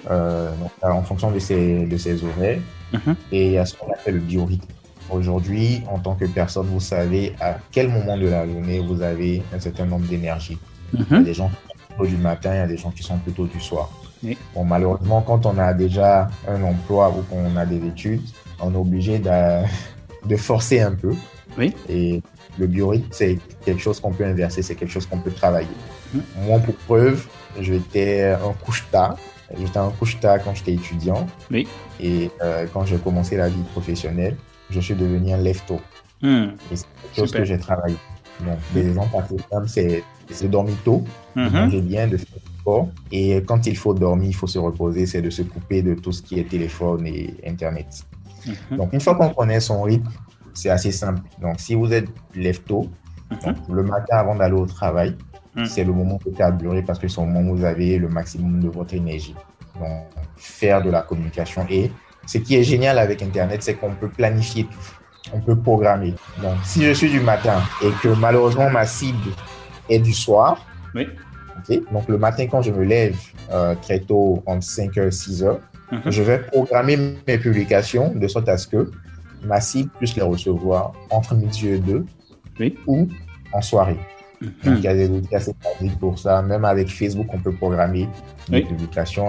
euh, en fonction de ces, de ces horaires mhm. Et il y a ce qu'on appelle le biorhythme. Aujourd'hui, en tant que personne, vous savez à quel moment de la journée vous avez un certain nombre d'énergie. Il y a des gens qui sont plutôt du matin, il y a des gens qui sont plutôt du soir. Bon, malheureusement, quand on a déjà un emploi ou qu'on a des études, on est obligé de, *laughs* de forcer un peu. Oui. Et le biorhythme, c'est quelque chose qu'on peut inverser, c'est quelque chose qu'on peut travailler. Mhm. Moi, pour preuve, j'étais un couche-tard. J'étais un couche-tard quand j'étais étudiant. Oui. Et euh, quand j'ai commencé la vie professionnelle, je suis devenu un lefto. Hmm. Et c'est quelque chose que j'ai travaillé. Donc, des exemples assez simples, c'est de dormir tôt, mhm. manger bien, de faire du sport. Et quand il faut dormir, il faut se reposer, c'est de se couper de tout ce qui est téléphone et Internet. Mhm. Donc, une fois qu'on connaît son rythme, c'est assez simple. Donc, si vous êtes lève tôt, le matin avant d'aller au travail, c'est le moment de carburer parce que c'est le moment où vous avez le maximum de votre énergie. Donc, faire de la communication. Et ce qui est génial avec Internet, c'est qu'on peut planifier tout. On peut programmer. Donc, si je suis du matin et que malheureusement ma cible et du soir. Oui. Donc, le matin, quand je me lève euh, très tôt, entre 5h et 6h, mhm. je vais programmer mes publications de sorte à ce que ma cible puisse les recevoir entre midi et 2 oui. ou en soirée. Donc, il y a des outils assez pratiques pour ça. Même avec Facebook, on peut programmer les publications.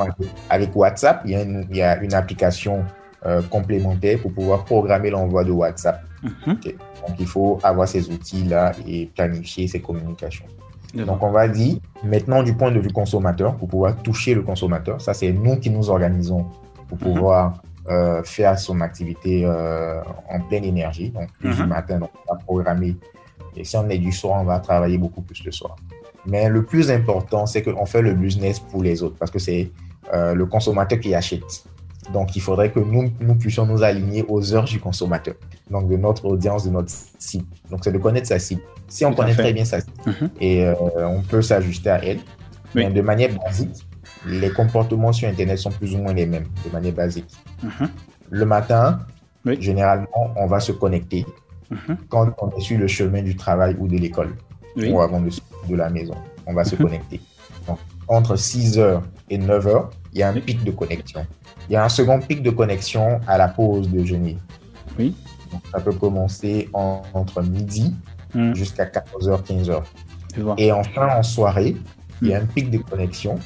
Avec, WhatsApp, il y, a une, il y, a une, application euh, complémentaires pour pouvoir programmer l'envoi de WhatsApp. Mhm. Donc, il faut avoir ces outils-là et planifier ces communications. Donc, on va dire, maintenant, du point de vue consommateur, pour pouvoir toucher le consommateur, ça, c'est nous qui nous organisons pour Mhm. pouvoir euh, faire son activité euh, en pleine énergie. Donc, plus du Mhm. matin, donc, on va programmer. Et si on est du soir, on va travailler beaucoup plus le soir. Mais le plus important, c'est qu'on fait le business pour les autres parce que c'est euh, le consommateur qui achète. Donc, il faudrait que nous, nous puissions nous aligner aux heures du consommateur, donc de notre audience, de notre cible. Donc, c'est de connaître sa cible. Si on Tout connaît très bien sa cible Mhm. et euh, on peut s'ajuster à elle, Oui. mais de manière basique, les comportements sur Internet sont plus ou moins les mêmes, de manière basique. Mhm. Le matin, Oui. généralement, on va se connecter Mhm. quand on est sur le chemin du travail ou de l'école Oui. ou avant de, de la maison. On va se Mhm. connecter. Donc, entre 6h et 9h, il y a un Oui. pic de connexion. Il y a un second pic de connexion à la pause déjeuner. Oui. Donc, ça peut commencer en- entre midi Mhm. jusqu'à 14h, 15h. Je vois. Et enfin, en soirée, il y a un pic de connexion,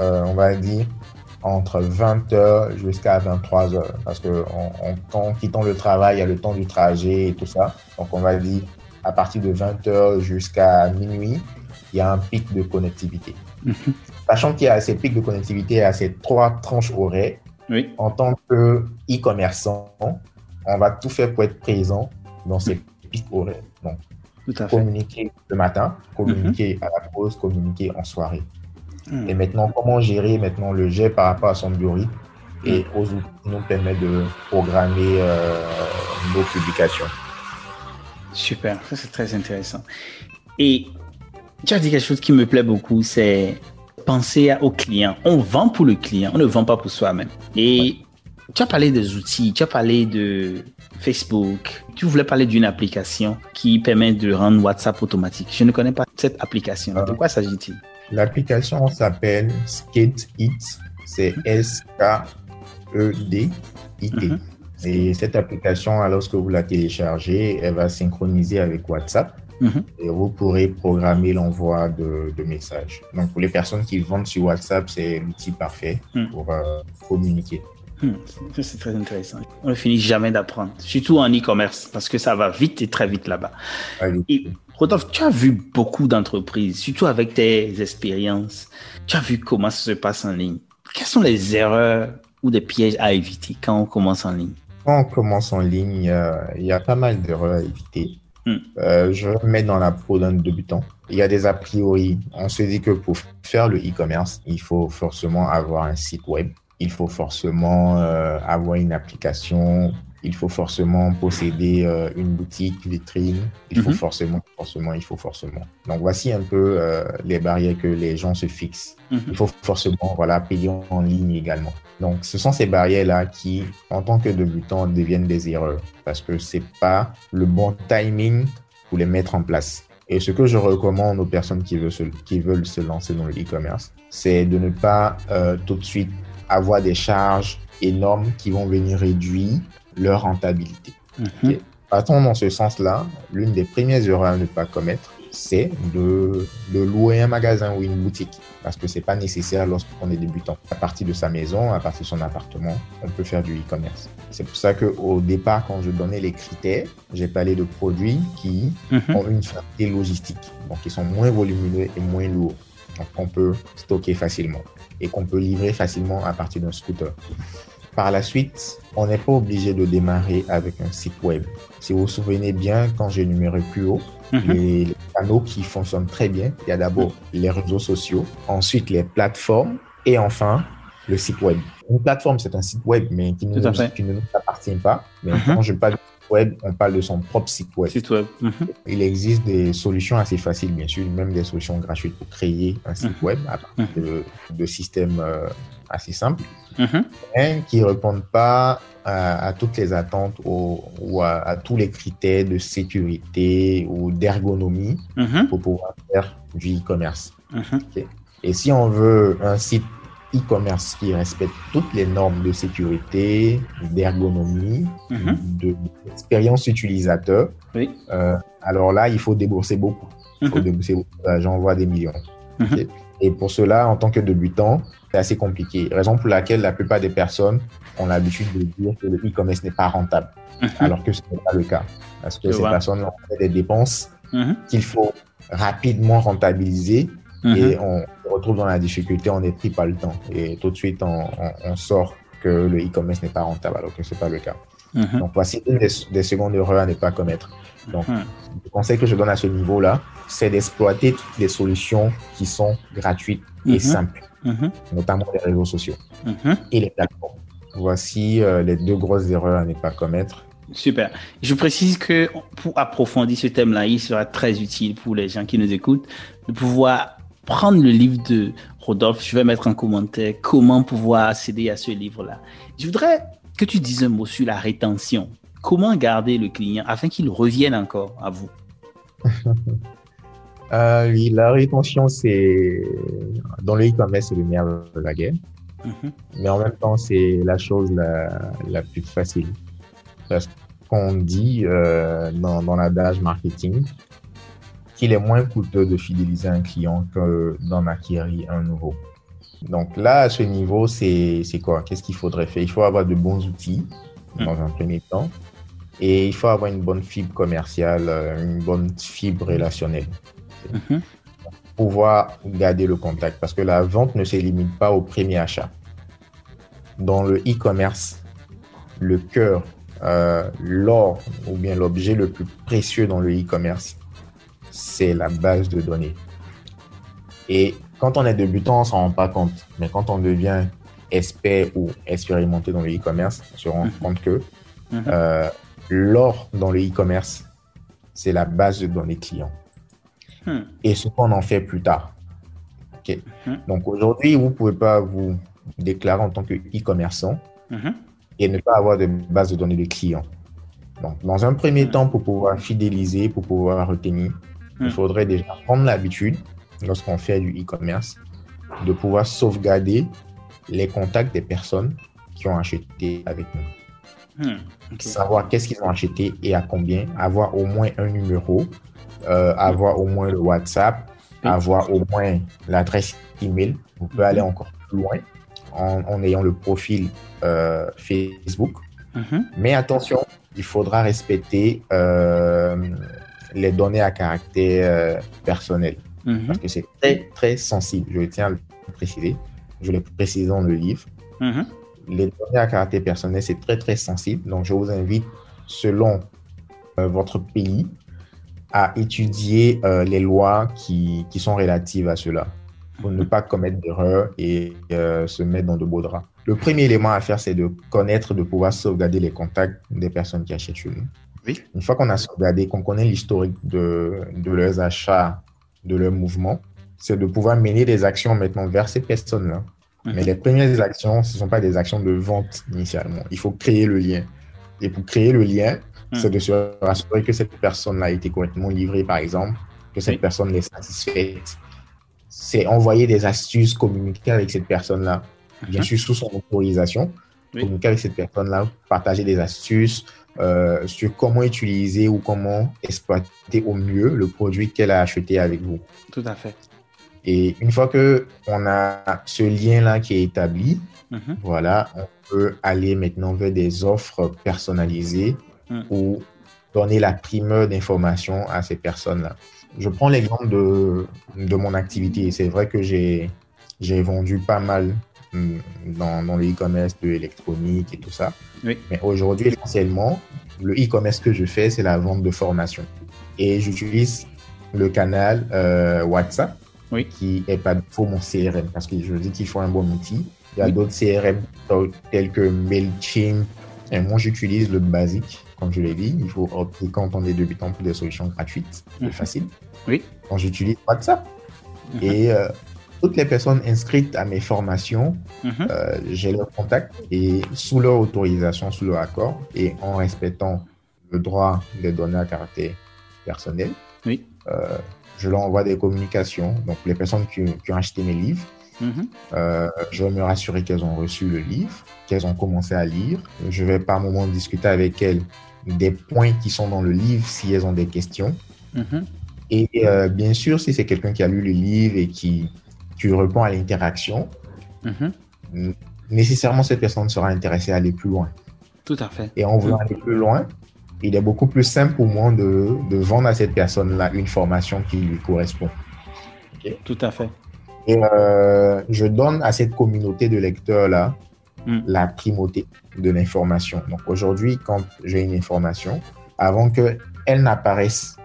euh, on va dire entre 20h jusqu'à 23h. Parce que en, quittant le travail, il y a le temps du trajet et tout ça. Donc, on va dire à partir de 20h jusqu'à minuit, il y a un pic de connectivité. Mhm. Sachant qu'il y a ces pics de connectivité à ces trois tranches horaires, Oui. en tant que e-commerçant, on va tout faire pour être présent dans ces pics horaires. Donc, Tout à fait. communiquer le matin, communiquer à la pause, communiquer en soirée. Mhm. Et maintenant, comment gérer maintenant le jet par rapport à son biorhythme et aux outils qui nous permettent de programmer euh, nos publications? Super, ça c'est très intéressant. Et tu as dit quelque chose qui me plaît beaucoup, c'est penser au client. On vend pour le client, on ne vend pas pour soi-même. Et tu as parlé des outils, tu as parlé de Facebook, tu voulais parler d'une application qui permet de rendre WhatsApp automatique. Je ne connais pas cette application. De Ah. quoi s'agit-il? L'application s'appelle Skate It. C'est S-K-E-D-I-T. Mhm. Et cette application, lorsque vous la téléchargez, elle va synchroniser avec WhatsApp Mhm. et vous pourrez programmer l'envoi de, de messages. Donc, pour les personnes qui vendent sur WhatsApp, c'est l'outil parfait Mhm. pour euh, communiquer. Hmm, c'est très intéressant. On ne finit jamais d'apprendre, surtout en e-commerce, parce que ça va vite et très vite là-bas. Et Rodolphe, tu as vu beaucoup d'entreprises, surtout avec tes expériences. Tu as vu comment ça se passe en ligne. Quelles sont les erreurs ou des pièges à éviter quand on commence en ligne? Quand on commence en ligne, euh, il y a pas mal d'erreurs à éviter. Hmm. Euh, je vais me mettre dans la peau d'un débutant. Il y a des a priori. On se dit que pour faire le e-commerce, il faut forcément avoir un site web. Il faut forcément euh, avoir une application. Il faut forcément posséder euh, une boutique, vitrine. Il faut Mhm. forcément, forcément, il faut forcément. Donc voici un peu euh, les barrières que les gens se fixent. Mhm. Il faut forcément voilà, payer en ligne également. Donc, ce sont ces barrières-là qui, en tant que débutant, deviennent des erreurs parce que c'est pas le bon timing pour les mettre en place. Et ce que je recommande aux personnes qui veulent se, qui veulent se lancer dans le e-commerce, c'est de ne pas euh, tout de suite avoir des charges énormes qui vont venir réduire leur rentabilité. Partons dans ce sens-là, l'une des premières erreurs à ne pas commettre, c'est de, de louer un magasin ou une boutique, parce que c'est pas nécessaire lorsqu'on est débutant. À partir de sa maison, à partir de son appartement, on peut faire du e-commerce. C'est pour ça qu'au départ, quand je donnais les critères, j'ai parlé de produits qui Mhm. ont une facilité logistique, donc ils sont moins volumineux et moins lourds, qu'on peut stocker facilement et qu'on peut livrer facilement à partir d'un scooter. Par la suite, on n'est pas obligé de démarrer avec un site web. Si vous vous souvenez bien, quand j'ai énuméré plus haut, Mhm. les, les canaux qui fonctionnent très bien, il y a d'abord les réseaux sociaux, ensuite les plateformes et enfin le site web. Une plateforme, c'est un site web, mais qui, ne nous- fait. qui ne nous appartient pas. Mais Mhm. quand je parle de web, on parle de son propre site web. Site web. Mhm. Il existe des solutions assez faciles, bien sûr, même des solutions gratuites pour créer un site Mhm. web à partir de, de systèmes euh, assez simples, Mhm. mais qui ne répondent pas à, à toutes les attentes ou, ou à, à tous les critères de sécurité ou d'ergonomie Mhm. pour pouvoir faire du e-commerce. Mhm. Et si on veut un site e-commerce qui respecte toutes les normes de sécurité, d'ergonomie, Mhm. de- d'expérience utilisateur, Oui. euh, alors là, il faut débourser beaucoup. Il faut Mhm. débourser beaucoup d'argent, voire des millions. Mhm. Et pour cela, en tant que débutant, c'est assez compliqué. Raison pour laquelle la plupart des personnes ont l'habitude de dire que le e-commerce n'est pas rentable, alors que ce n'est pas le cas. Parce que Je ces vois. personnes ont fait des dépenses qu'il faut rapidement rentabiliser Mhm. et on se retrouve dans la difficulté, on est pris par le temps. Et tout de suite, on, on- on sort que le e-commerce n'est pas rentable, alors que ce n'est pas le cas. Mhm. Donc, voici une des, des secondes erreurs à ne pas commettre. Donc, Mhm. le conseil que je donne à ce niveau-là, c'est d'exploiter toutes les solutions qui sont gratuites et Mhm. simples, Mhm. notamment les réseaux sociaux Mhm. et les plateformes. Voici euh, les deux grosses erreurs à ne pas commettre. Super. Je précise que pour approfondir ce thème-là, il sera très utile pour les gens qui nous écoutent de pouvoir prendre le livre de Rodolphe. Je vais mettre en commentaire comment pouvoir accéder à ce livre-là. Je voudrais que tu dises un mot sur la rétention. Comment garder le client afin qu'il revienne encore à vous? *laughs* Euh, oui, la rétention, c'est dans le e-commerce, c'est le nerf de la guerre. Mhm. mais en même temps, c'est la chose la, la plus facile. Parce qu'on dit euh, dans, dans l'adage marketing qu'il est moins coûteux de fidéliser un client que d'en acquérir un nouveau. Donc là, à ce niveau, c'est quoi? Qu'est-ce qu'il faudrait faire? Il faut avoir de bons outils dans un premier temps et il faut avoir une bonne fibre commerciale, euh, une bonne fibre relationnelle Mhm. pouvoir garder le contact parce que la vente ne se limite pas au premier achat. Dans le e-commerce, le cœur, euh, l'or ou bien l'objet le plus précieux dans le e-commerce, c'est la base de données. Et quand on est débutant, on s'en rend pas compte. Mais quand on devient expert ou expérimenté dans le e-commerce, on se rend Mhm. compte que Mhm. euh, l'or dans le e-commerce, c'est la base de données clients Hmm. et ce qu'on en fait plus tard. Mhm. Donc aujourd'hui, vous ne pouvez pas vous déclarer en tant que e-commerçant et ne pas avoir de base de données de clients. Donc, dans un premier temps, pour pouvoir fidéliser, pour pouvoir retenir. Il faudrait déjà prendre l'habitude, lorsqu'on fait du e-commerce, de pouvoir sauvegarder les contacts des personnes qui ont acheté avec nous Hmm. Ok. savoir qu'est-ce qu'ils ont acheté et à combien, avoir au moins un numéro, euh, avoir au moins le WhatsApp, avoir au moins l'adresse email. On peut aller encore plus loin en, en ayant le profil euh, Facebook. Mais attention, il faudra respecter euh, les données à caractère euh, personnel Mhm. parce que c'est très très sensible. Je tiens à le préciser. Je l'ai précisé dans le livre Mhm. les données à caractère personnel, c'est très très sensible. Donc, je vous invite, selon euh, votre pays, à étudier euh, les lois qui, qui sont relatives à cela pour ne pas commettre d'erreurs et euh, se mettre dans de beaux draps. Le premier élément à faire, c'est de connaître, de pouvoir sauvegarder les contacts des personnes qui achètent chez nous. Oui. Une fois qu'on a sauvegardé, qu'on connaît l'historique de, de leurs achats, de leurs mouvements, c'est de pouvoir mener des actions maintenant vers ces personnes-là mais Mhm. les premières actions, ce ne sont pas des actions de vente initialement. Il faut créer le lien. Et pour créer le lien, Mhm. c'est de se rassurer que cette personne a été correctement livrée, par exemple, que cette Oui. personne est satisfaite. C'est envoyer des astuces, communiquer avec cette personne-là, bien Mhm. sûr sous son autorisation, Oui. communiquer avec cette personne-là, partager des astuces euh, sur comment utiliser ou comment exploiter au mieux le produit qu'elle a acheté avec vous. Tout à fait. Et une fois que on a ce lien-là qui est établi, Mhm. voilà, on peut aller maintenant vers des offres personnalisées Mm. ou donner la primeur d'information à ces personnes-là. Je prends l'exemple de, de mon activité. C'est vrai que j'ai vendu pas mal dans, dans le e-commerce de l'électronique et tout ça. Oui. Mais aujourd'hui, essentiellement, le e-commerce que je fais, c'est la vente de formation. Et j'utilise le canal euh, WhatsApp Oui. qui est pas faut mon CRM parce que je dis qu'il faut un bon outil. Il y a Oui. d'autres CRM tel- tels que Mailchimp. Et moi, j'utilise le basique, comme je l'ai dit. Il faut opter quand on est débutant pour des solutions gratuites Mhm. faciles. Oui. Donc, j'utilise WhatsApp. Mhm. Et euh, toutes les personnes inscrites à mes formations, Mhm. euh, j'ai leur contact et sous leur autorisation, sous leur accord et en respectant le droit des données à caractère personnel, Oui. euh, je leur envoie des communications. Donc, les personnes qui, qui ont acheté mes livres, Mhm. euh, je vais me rassurer qu'elles ont reçu le livre, qu'elles ont commencé à lire. Je vais par moment discuter avec elles des points qui sont dans le livre si elles ont des questions. Mhm. Et bien sûr, si c'est quelqu'un qui a lu le livre et qui, tu réponds à l'interaction, Mhm. nécessairement cette personne sera intéressée à aller plus loin. Tout à fait. Et en voulant aller plus loin, il est beaucoup plus simple pour moi de, de vendre à cette personne-là une formation qui lui correspond. Tout à fait. Et euh, je donne à cette communauté de lecteurs-là Mm. la primauté de l'information. Donc aujourd'hui, quand j'ai une information, avant qu'elle n'apparaisse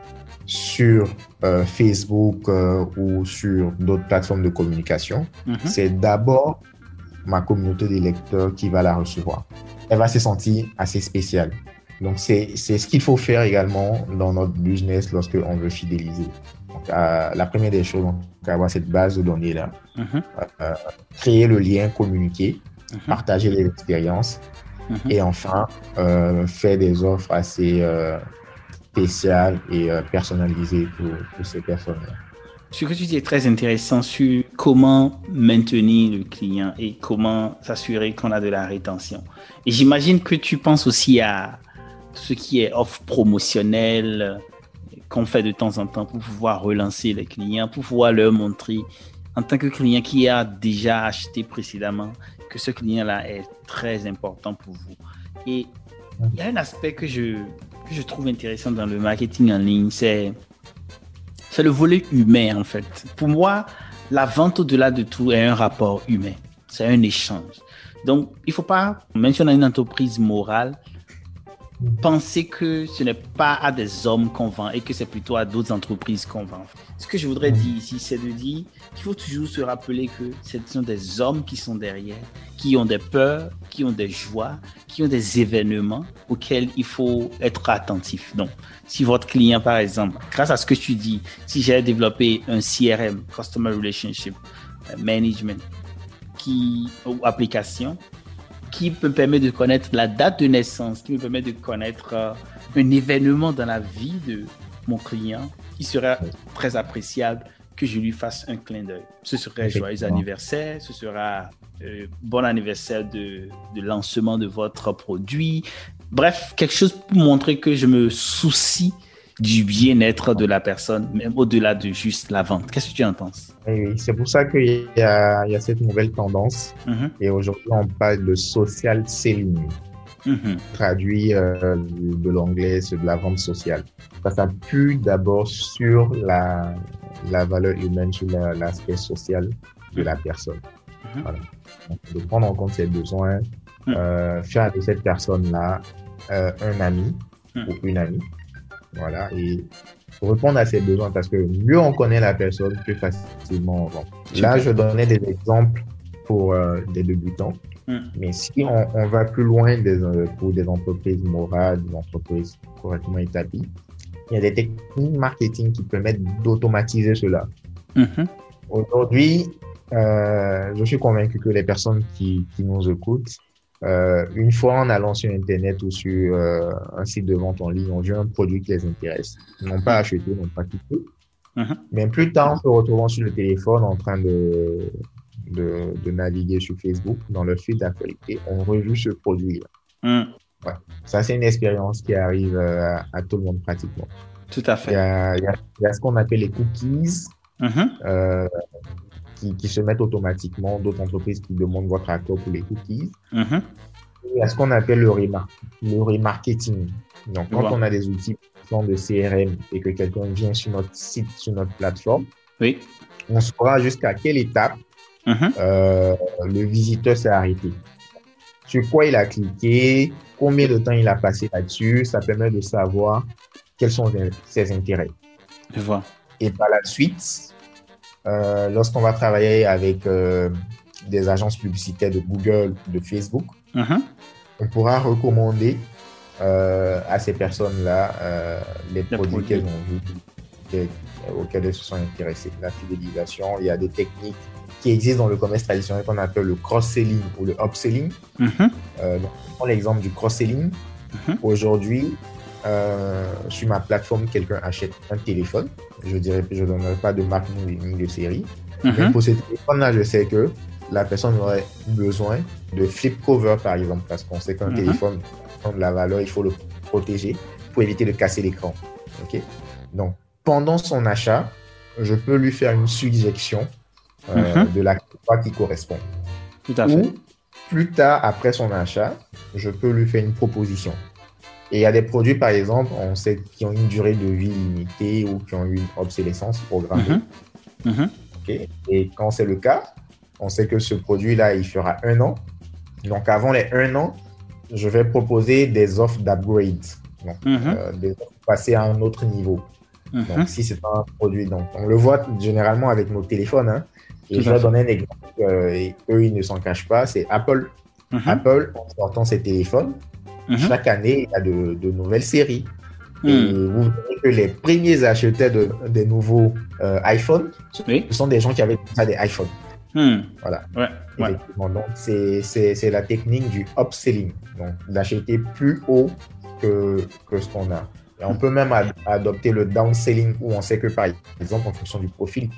sur euh, Facebook euh, ou sur d'autres plateformes de communication, Mhm. c'est d'abord ma communauté des lecteurs qui va la recevoir. Elle va se sentir assez spéciale. Donc, c'est ce qu'il faut faire également dans notre business lorsque on veut fidéliser. Donc, euh, la première des choses, donc, avoir cette base de données-là, Mhm. créer le lien, communiquer, Mhm. partager les expériences et enfin, faire des offres assez spéciales et euh, personnalisées pour, pour ces personnes-là. Ce que tu dis est très intéressant sur comment maintenir le client et comment s'assurer qu'on a de la rétention. Et j'imagine que tu penses aussi à ce qui est offre promotionnelle euh, qu'on fait de temps en temps pour pouvoir relancer les clients, pour pouvoir leur montrer en tant que client qui a déjà acheté précédemment que ce client-là est très important pour vous. Et il y a un aspect que je, que je trouve intéressant dans le marketing en ligne, c'est c'est le volet humain en fait. Pour moi, la vente au-delà de tout est un rapport humain. C'est un échange. Donc, il faut pas, même si on a une entreprise morale, penser que ce n'est pas à des hommes qu'on vend et que c'est plutôt à d'autres entreprises qu'on vend. Ce que je voudrais dire ici, c'est de dire qu'il faut toujours se rappeler que ce sont des hommes qui sont derrière, qui ont des peurs, qui ont des joies, qui ont des événements auxquels il faut être attentif. Donc, si votre client, par exemple, grâce à ce que tu dis, si j'ai développé un CRM, Customer Relationship Management, qui, ou application, qui me permet de connaître la date de naissance, qui me permet de connaître euh, un événement dans la vie de mon client, il serait très appréciable que je lui fasse un clin d'œil. Ce serait joyeux anniversaire, ce sera euh, bon anniversaire de, de lancement de votre produit. Bref, quelque chose pour montrer que je me soucie du bien-être de la personne, même au-delà de juste la vente. Qu'est-ce que tu en penses? Oui, oui. c'est pour ça qu'il y y a cette nouvelle tendance Mhm, et aujourd'hui on parle de social selling. Mhm, traduit euh, de l'anglais, c'est de la vente sociale. Ça s'appuie d'abord sur la, la valeur humaine, sur la- l'aspect social de la personne. Mhm. Voilà. Donc, de prendre en compte ses besoins, Mhm. euh, faire de cette personne-là euh, un ami ou une amie. Voilà. Et répondre à ses besoins parce que mieux on connaît la personne, plus facilement on vend. Là, je donnais des exemples pour des débutants. Mhm. Mais si on, on va plus loin des, euh, pour des entreprises morales, des entreprises correctement établies, il y a des techniques marketing qui permettent d'automatiser cela. Mhm. Aujourd'hui, euh, je suis convaincu que les personnes qui, qui nous écoutent, euh, une fois en allant sur Internet ou sur euh, un site de vente en ligne, ont vu un produit qui les intéresse. Ils n'ont pas acheté, n'ont pas quitté. Mhm. Mais plus tard, en se retrouvant sur le téléphone en train de, de, de naviguer sur Facebook, dans leur feed d'actualité, ont revu ce produit-là. Mhm. Ça, c'est une expérience qui arrive euh, à, tout le monde pratiquement. Tout à Il y fait. a, il y a, il y a ce qu'on appelle les cookies Mhm. euh, qui, qui se mettent automatiquement, d'autres entreprises qui demandent votre accord pour les cookies. Mhm. Il y a ce qu'on appelle le, remar le remarketing. Donc, quand on a des outils de CRM et que quelqu'un vient sur notre site, sur notre plateforme, Oui. on saura jusqu'à quelle étape Mhm. euh, le visiteur s'est arrêté. Sur quoi il a cliqué, combien de temps il a passé là-dessus, ça permet de savoir quels sont ses intérêts. Je vois. Et par la suite, euh, lorsqu'on va travailler avec euh, des agences publicitaires de Google, de Facebook, Mhm. on pourra recommander à ces personnes-là les Les produits produits. qu'elles ont vus, auxquels elles se sont intéressées. La fidélisation, il y a des techniques qui existent dans le commerce traditionnel qu'on appelle le cross-selling ou le upselling. Mhm. Euh, donc, je prends l'exemple du cross-selling. Mhm. Aujourd'hui, euh, sur ma plateforme, quelqu'un achète un téléphone. Je dirais, je ne donnerai pas de marque ni, de série. Mais Mhm. pour ce téléphone-là, je sais que la personne aurait besoin de flip cover, par exemple, parce qu'on sait qu'un Mhm. téléphone a de la valeur, il faut le protéger pour éviter de casser l'écran. Ok Donc, pendant son achat, je peux lui faire une suggestion euh, Mhm. de la croix qui correspond. Tout à fait. Ou plus tard, après son achat, je peux lui faire une proposition. Et il y a des produits, par exemple, on sait qui ont une durée de vie limitée ou qui ont une obsolescence programmée. Mhm. Mhm. Et quand c'est le cas, on sait que ce produit-là, il fera un an. Donc, avant les un an, je vais proposer des offres d'upgrade. Donc, euh, des offres passer à un autre niveau. Donc, si c'est un produit, donc on le voit généralement avec nos téléphones. Hein, et je vais donner un exemple, euh, et eux, ils ne s'en cachent pas. C'est Apple. Mhm. Apple, en sortant ses téléphones, Mhm. chaque année, il y a de, de nouvelles séries. Et Mhm. vous verrez que les premiers acheteurs de, des nouveaux euh, iPhones, Oui. ce sont des gens qui avaient déjà des iPhones. Mhm. Voilà. Ouais. Ouais. Effectivement. Donc, c'est la technique du upselling. Donc, d'acheter plus haut que, que ce qu'on a. Et on peut même ad- adopter le downselling où on sait que, par exemple, en fonction du profil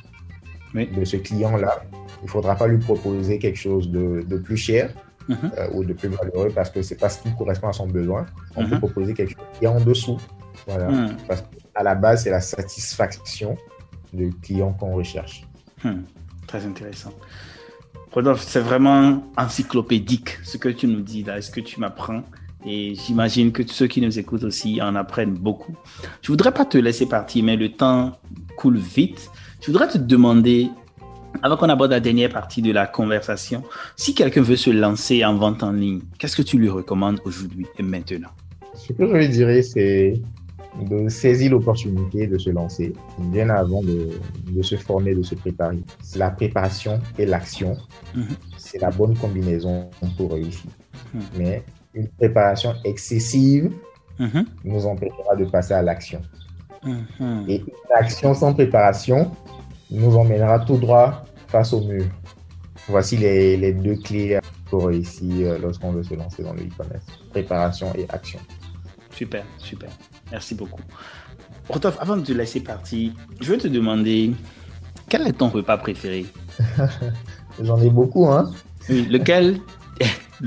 Oui. de ce client-là, il ne faudra pas lui proposer quelque chose de, de plus cher Mhm. euh, ou de plus valeureux parce que c'est pas ce qui correspond à son besoin. On Mhm. peut proposer quelque chose qui est en dessous. Voilà. Mhm. Parce qu'à la base, c'est la satisfaction du client qu'on recherche. Hmm, Très intéressant. Rodolphe, c'est vraiment encyclopédique ce que tu nous dis là, ce que tu m'apprends. Et j'imagine que ceux qui nous écoutent aussi en apprennent beaucoup. Je voudrais pas te laisser partir, mais le temps coule vite. Je voudrais te demander, avant qu'on aborde la dernière partie de la conversation, si quelqu'un veut se lancer en vente en ligne, qu'est-ce que tu lui recommandes aujourd'hui et maintenant? Ce que je lui dirais, c'est de saisir l'opportunité de se lancer bien avant de, de se former, de se préparer. La préparation et l'action, Mhm. c'est la bonne combinaison pour réussir. Mhm. Mais une préparation excessive Mhm, nous empêchera de passer à l'action. Et une action sans préparation nous emmènera tout droit face au mur. Voici les, les deux clés pour réussir euh, lorsqu'on veut se lancer dans le e-commerce. Préparation et action. Super, super. Merci beaucoup. Rodolphe, avant de te laisser partir, je veux te demander quel est ton repas préféré? *laughs* J'en ai beaucoup, hein. Oui, lequel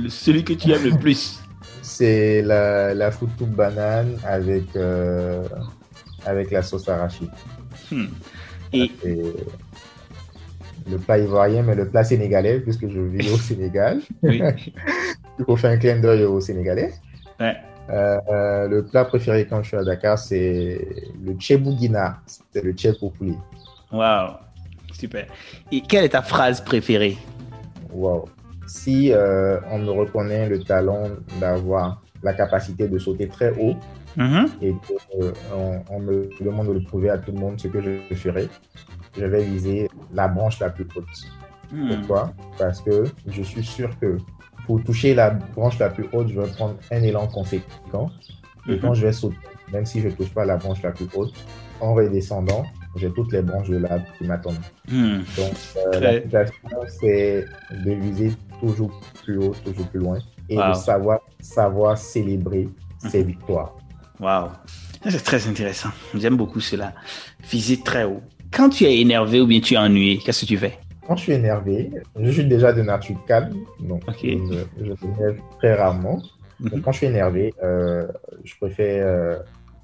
celui que tu aimes le plus? C'est la, la banane avec, euh, avec la sauce arachide. Hmm. Et le plat ivoirien, mais le plat sénégalais, puisque je vis au *laughs* Sénégal. oui, Il faut faire un clin d'œil au Sénégalais. ouais. Euh, le plat préféré quand je suis à Dakar, c'est le tchebougina. C'est le tchèp au poulet. Waouh, super. Et quelle est ta phrase préférée? Wow. Si euh, on me reconnaît le talent d'avoir la capacité de sauter très haut Mhm. et qu'on on me demande de le prouver à tout le monde ce que je ferai, je vais viser la branche la plus haute. Hmm. Pourquoi? Parce que je suis sûr que pour toucher la branche la plus haute, je vais prendre un élan conséquent. Et Mhm. quand je vais sauter, même si je ne touche pas la branche la plus haute, en redescendant, j'ai toutes les branches de l'arbre qui m'attendent. Donc, euh, la situation, c'est de viser toujours plus haut, toujours plus loin et Wow. de savoir, savoir célébrer ses Mhm. victoires. Waouh, c'est très intéressant. J'aime beaucoup cela. Viser très haut. Quand tu es énervé ou bien tu es ennuyé, qu'est-ce que tu fais? Quand je suis énervé, je suis déjà de nature calme, donc je, m'énerve très rarement. Mhm. Donc, quand je suis énervé, euh, je préfère euh,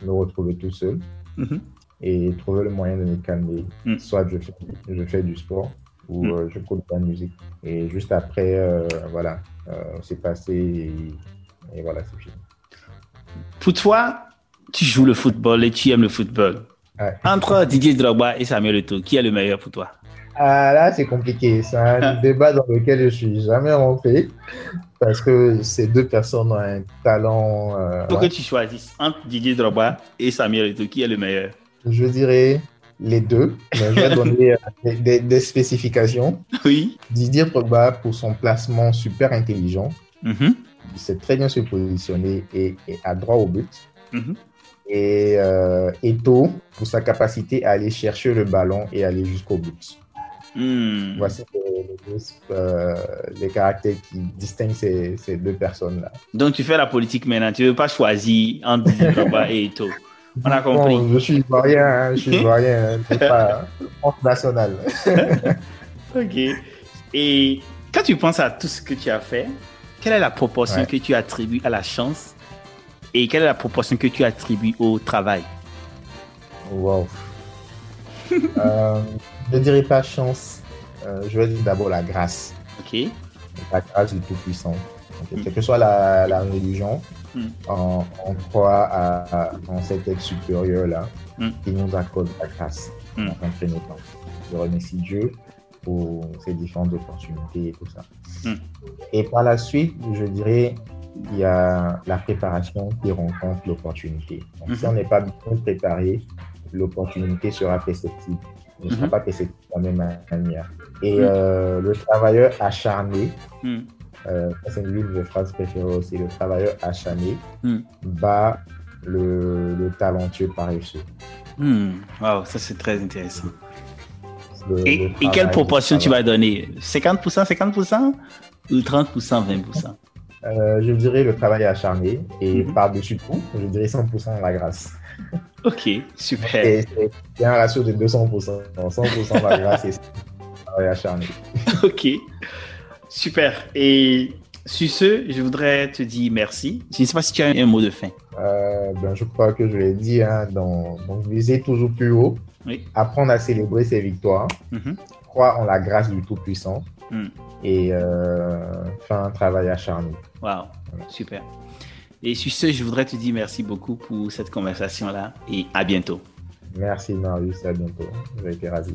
me retrouver tout seul Mhm. et trouver le moyen de me calmer. Mm. Soit je fais, je fais du sport ou Mm. euh, je écoute de la musique. Et juste après, euh, voilà, c'est passé et, et voilà, c'est fini. Pour toi, tu joues le football et tu aimes le football. Ouais. Entre Didier Drogba et Samuel Eto'o, qui est le meilleur pour toi? Ah là, c'est compliqué. C'est un débat dans lequel je suis jamais rentré parce que ces deux personnes ont un talent. euh, Pour ouais. que tu choisisses entre Didier Drogba et Samuel Eto'o, qui est le meilleur? Je dirais les deux, mais je vais *laughs* donner euh, des, des- des spécifications. Oui. Didier Drogba, pour son placement super intelligent, Mhm. il sait très bien se positionner et, et à droit au but. Mhm. Et euh, Eto'o, pour sa capacité à aller chercher le ballon et aller jusqu'au but. Hmm. Voici les, les deux, euh, les caractères qui distinguent ces, ces deux personnes-là. Donc tu fais la politique maintenant, tu ne veux pas choisir entre Drogba et Eto'o. On a compris. Bon, je suis ivoirien, hein, je suis *laughs* ivoirien, hein, pas France nationale. *laughs* Ok. Et quand tu penses à tout ce que tu as fait, quelle est la proportion Ouais. que tu attribues à la chance et quelle est la proportion que tu attribues au travail? Wow. *laughs* euh, je dirais pas chance. euh, je vais dire d'abord la grâce. Ok. La grâce du Tout-Puissant. Okay. Mm. Quelle que soit la, la religion, mm. on, on, croit à, en cet être supérieur-là mm. qui nous accorde la grâce en premier temps. Je remercie Dieu pour ces différentes opportunités et tout ça. Et par la suite, je dirais, il y a la préparation qui rencontre l'opportunité. Donc, Si on n'est pas bien préparé, l'opportunité sera perceptible. Ne sera pas perceptible de la même manière. Et euh, le travailleur acharné, euh, c'est une de mes phrases préférées aussi, le travailleur acharné bat le, le talentueux paresseux. Hmm. Wow, ça c'est très intéressant. Le, et, le et, quelle proportion tu vas donner? 50%, 50% ou 30%, 20% euh, Je dirais le travail acharné et mm -hmm. par-dessus tout, je dirais 100% la grâce. Ok, super. C'est un ratio de 200%. 100% la grâce et 100% le travail acharné. *laughs* Ok, super. Et sur ce, je voudrais te dire merci. Je ne sais pas si tu as un mot de fin. Euh, ben, je crois que je l'ai dit, hein, donc, donc viser toujours plus haut, oui. apprendre à célébrer ses victoires, mm -hmm. croire en la grâce du Tout-Puissant mm. et euh, faire un travail acharné. Wow, voilà. super. Et sur ce, je voudrais te dire merci beaucoup pour cette conversation-là et à bientôt. Merci Marius, à bientôt. J'ai été ravi.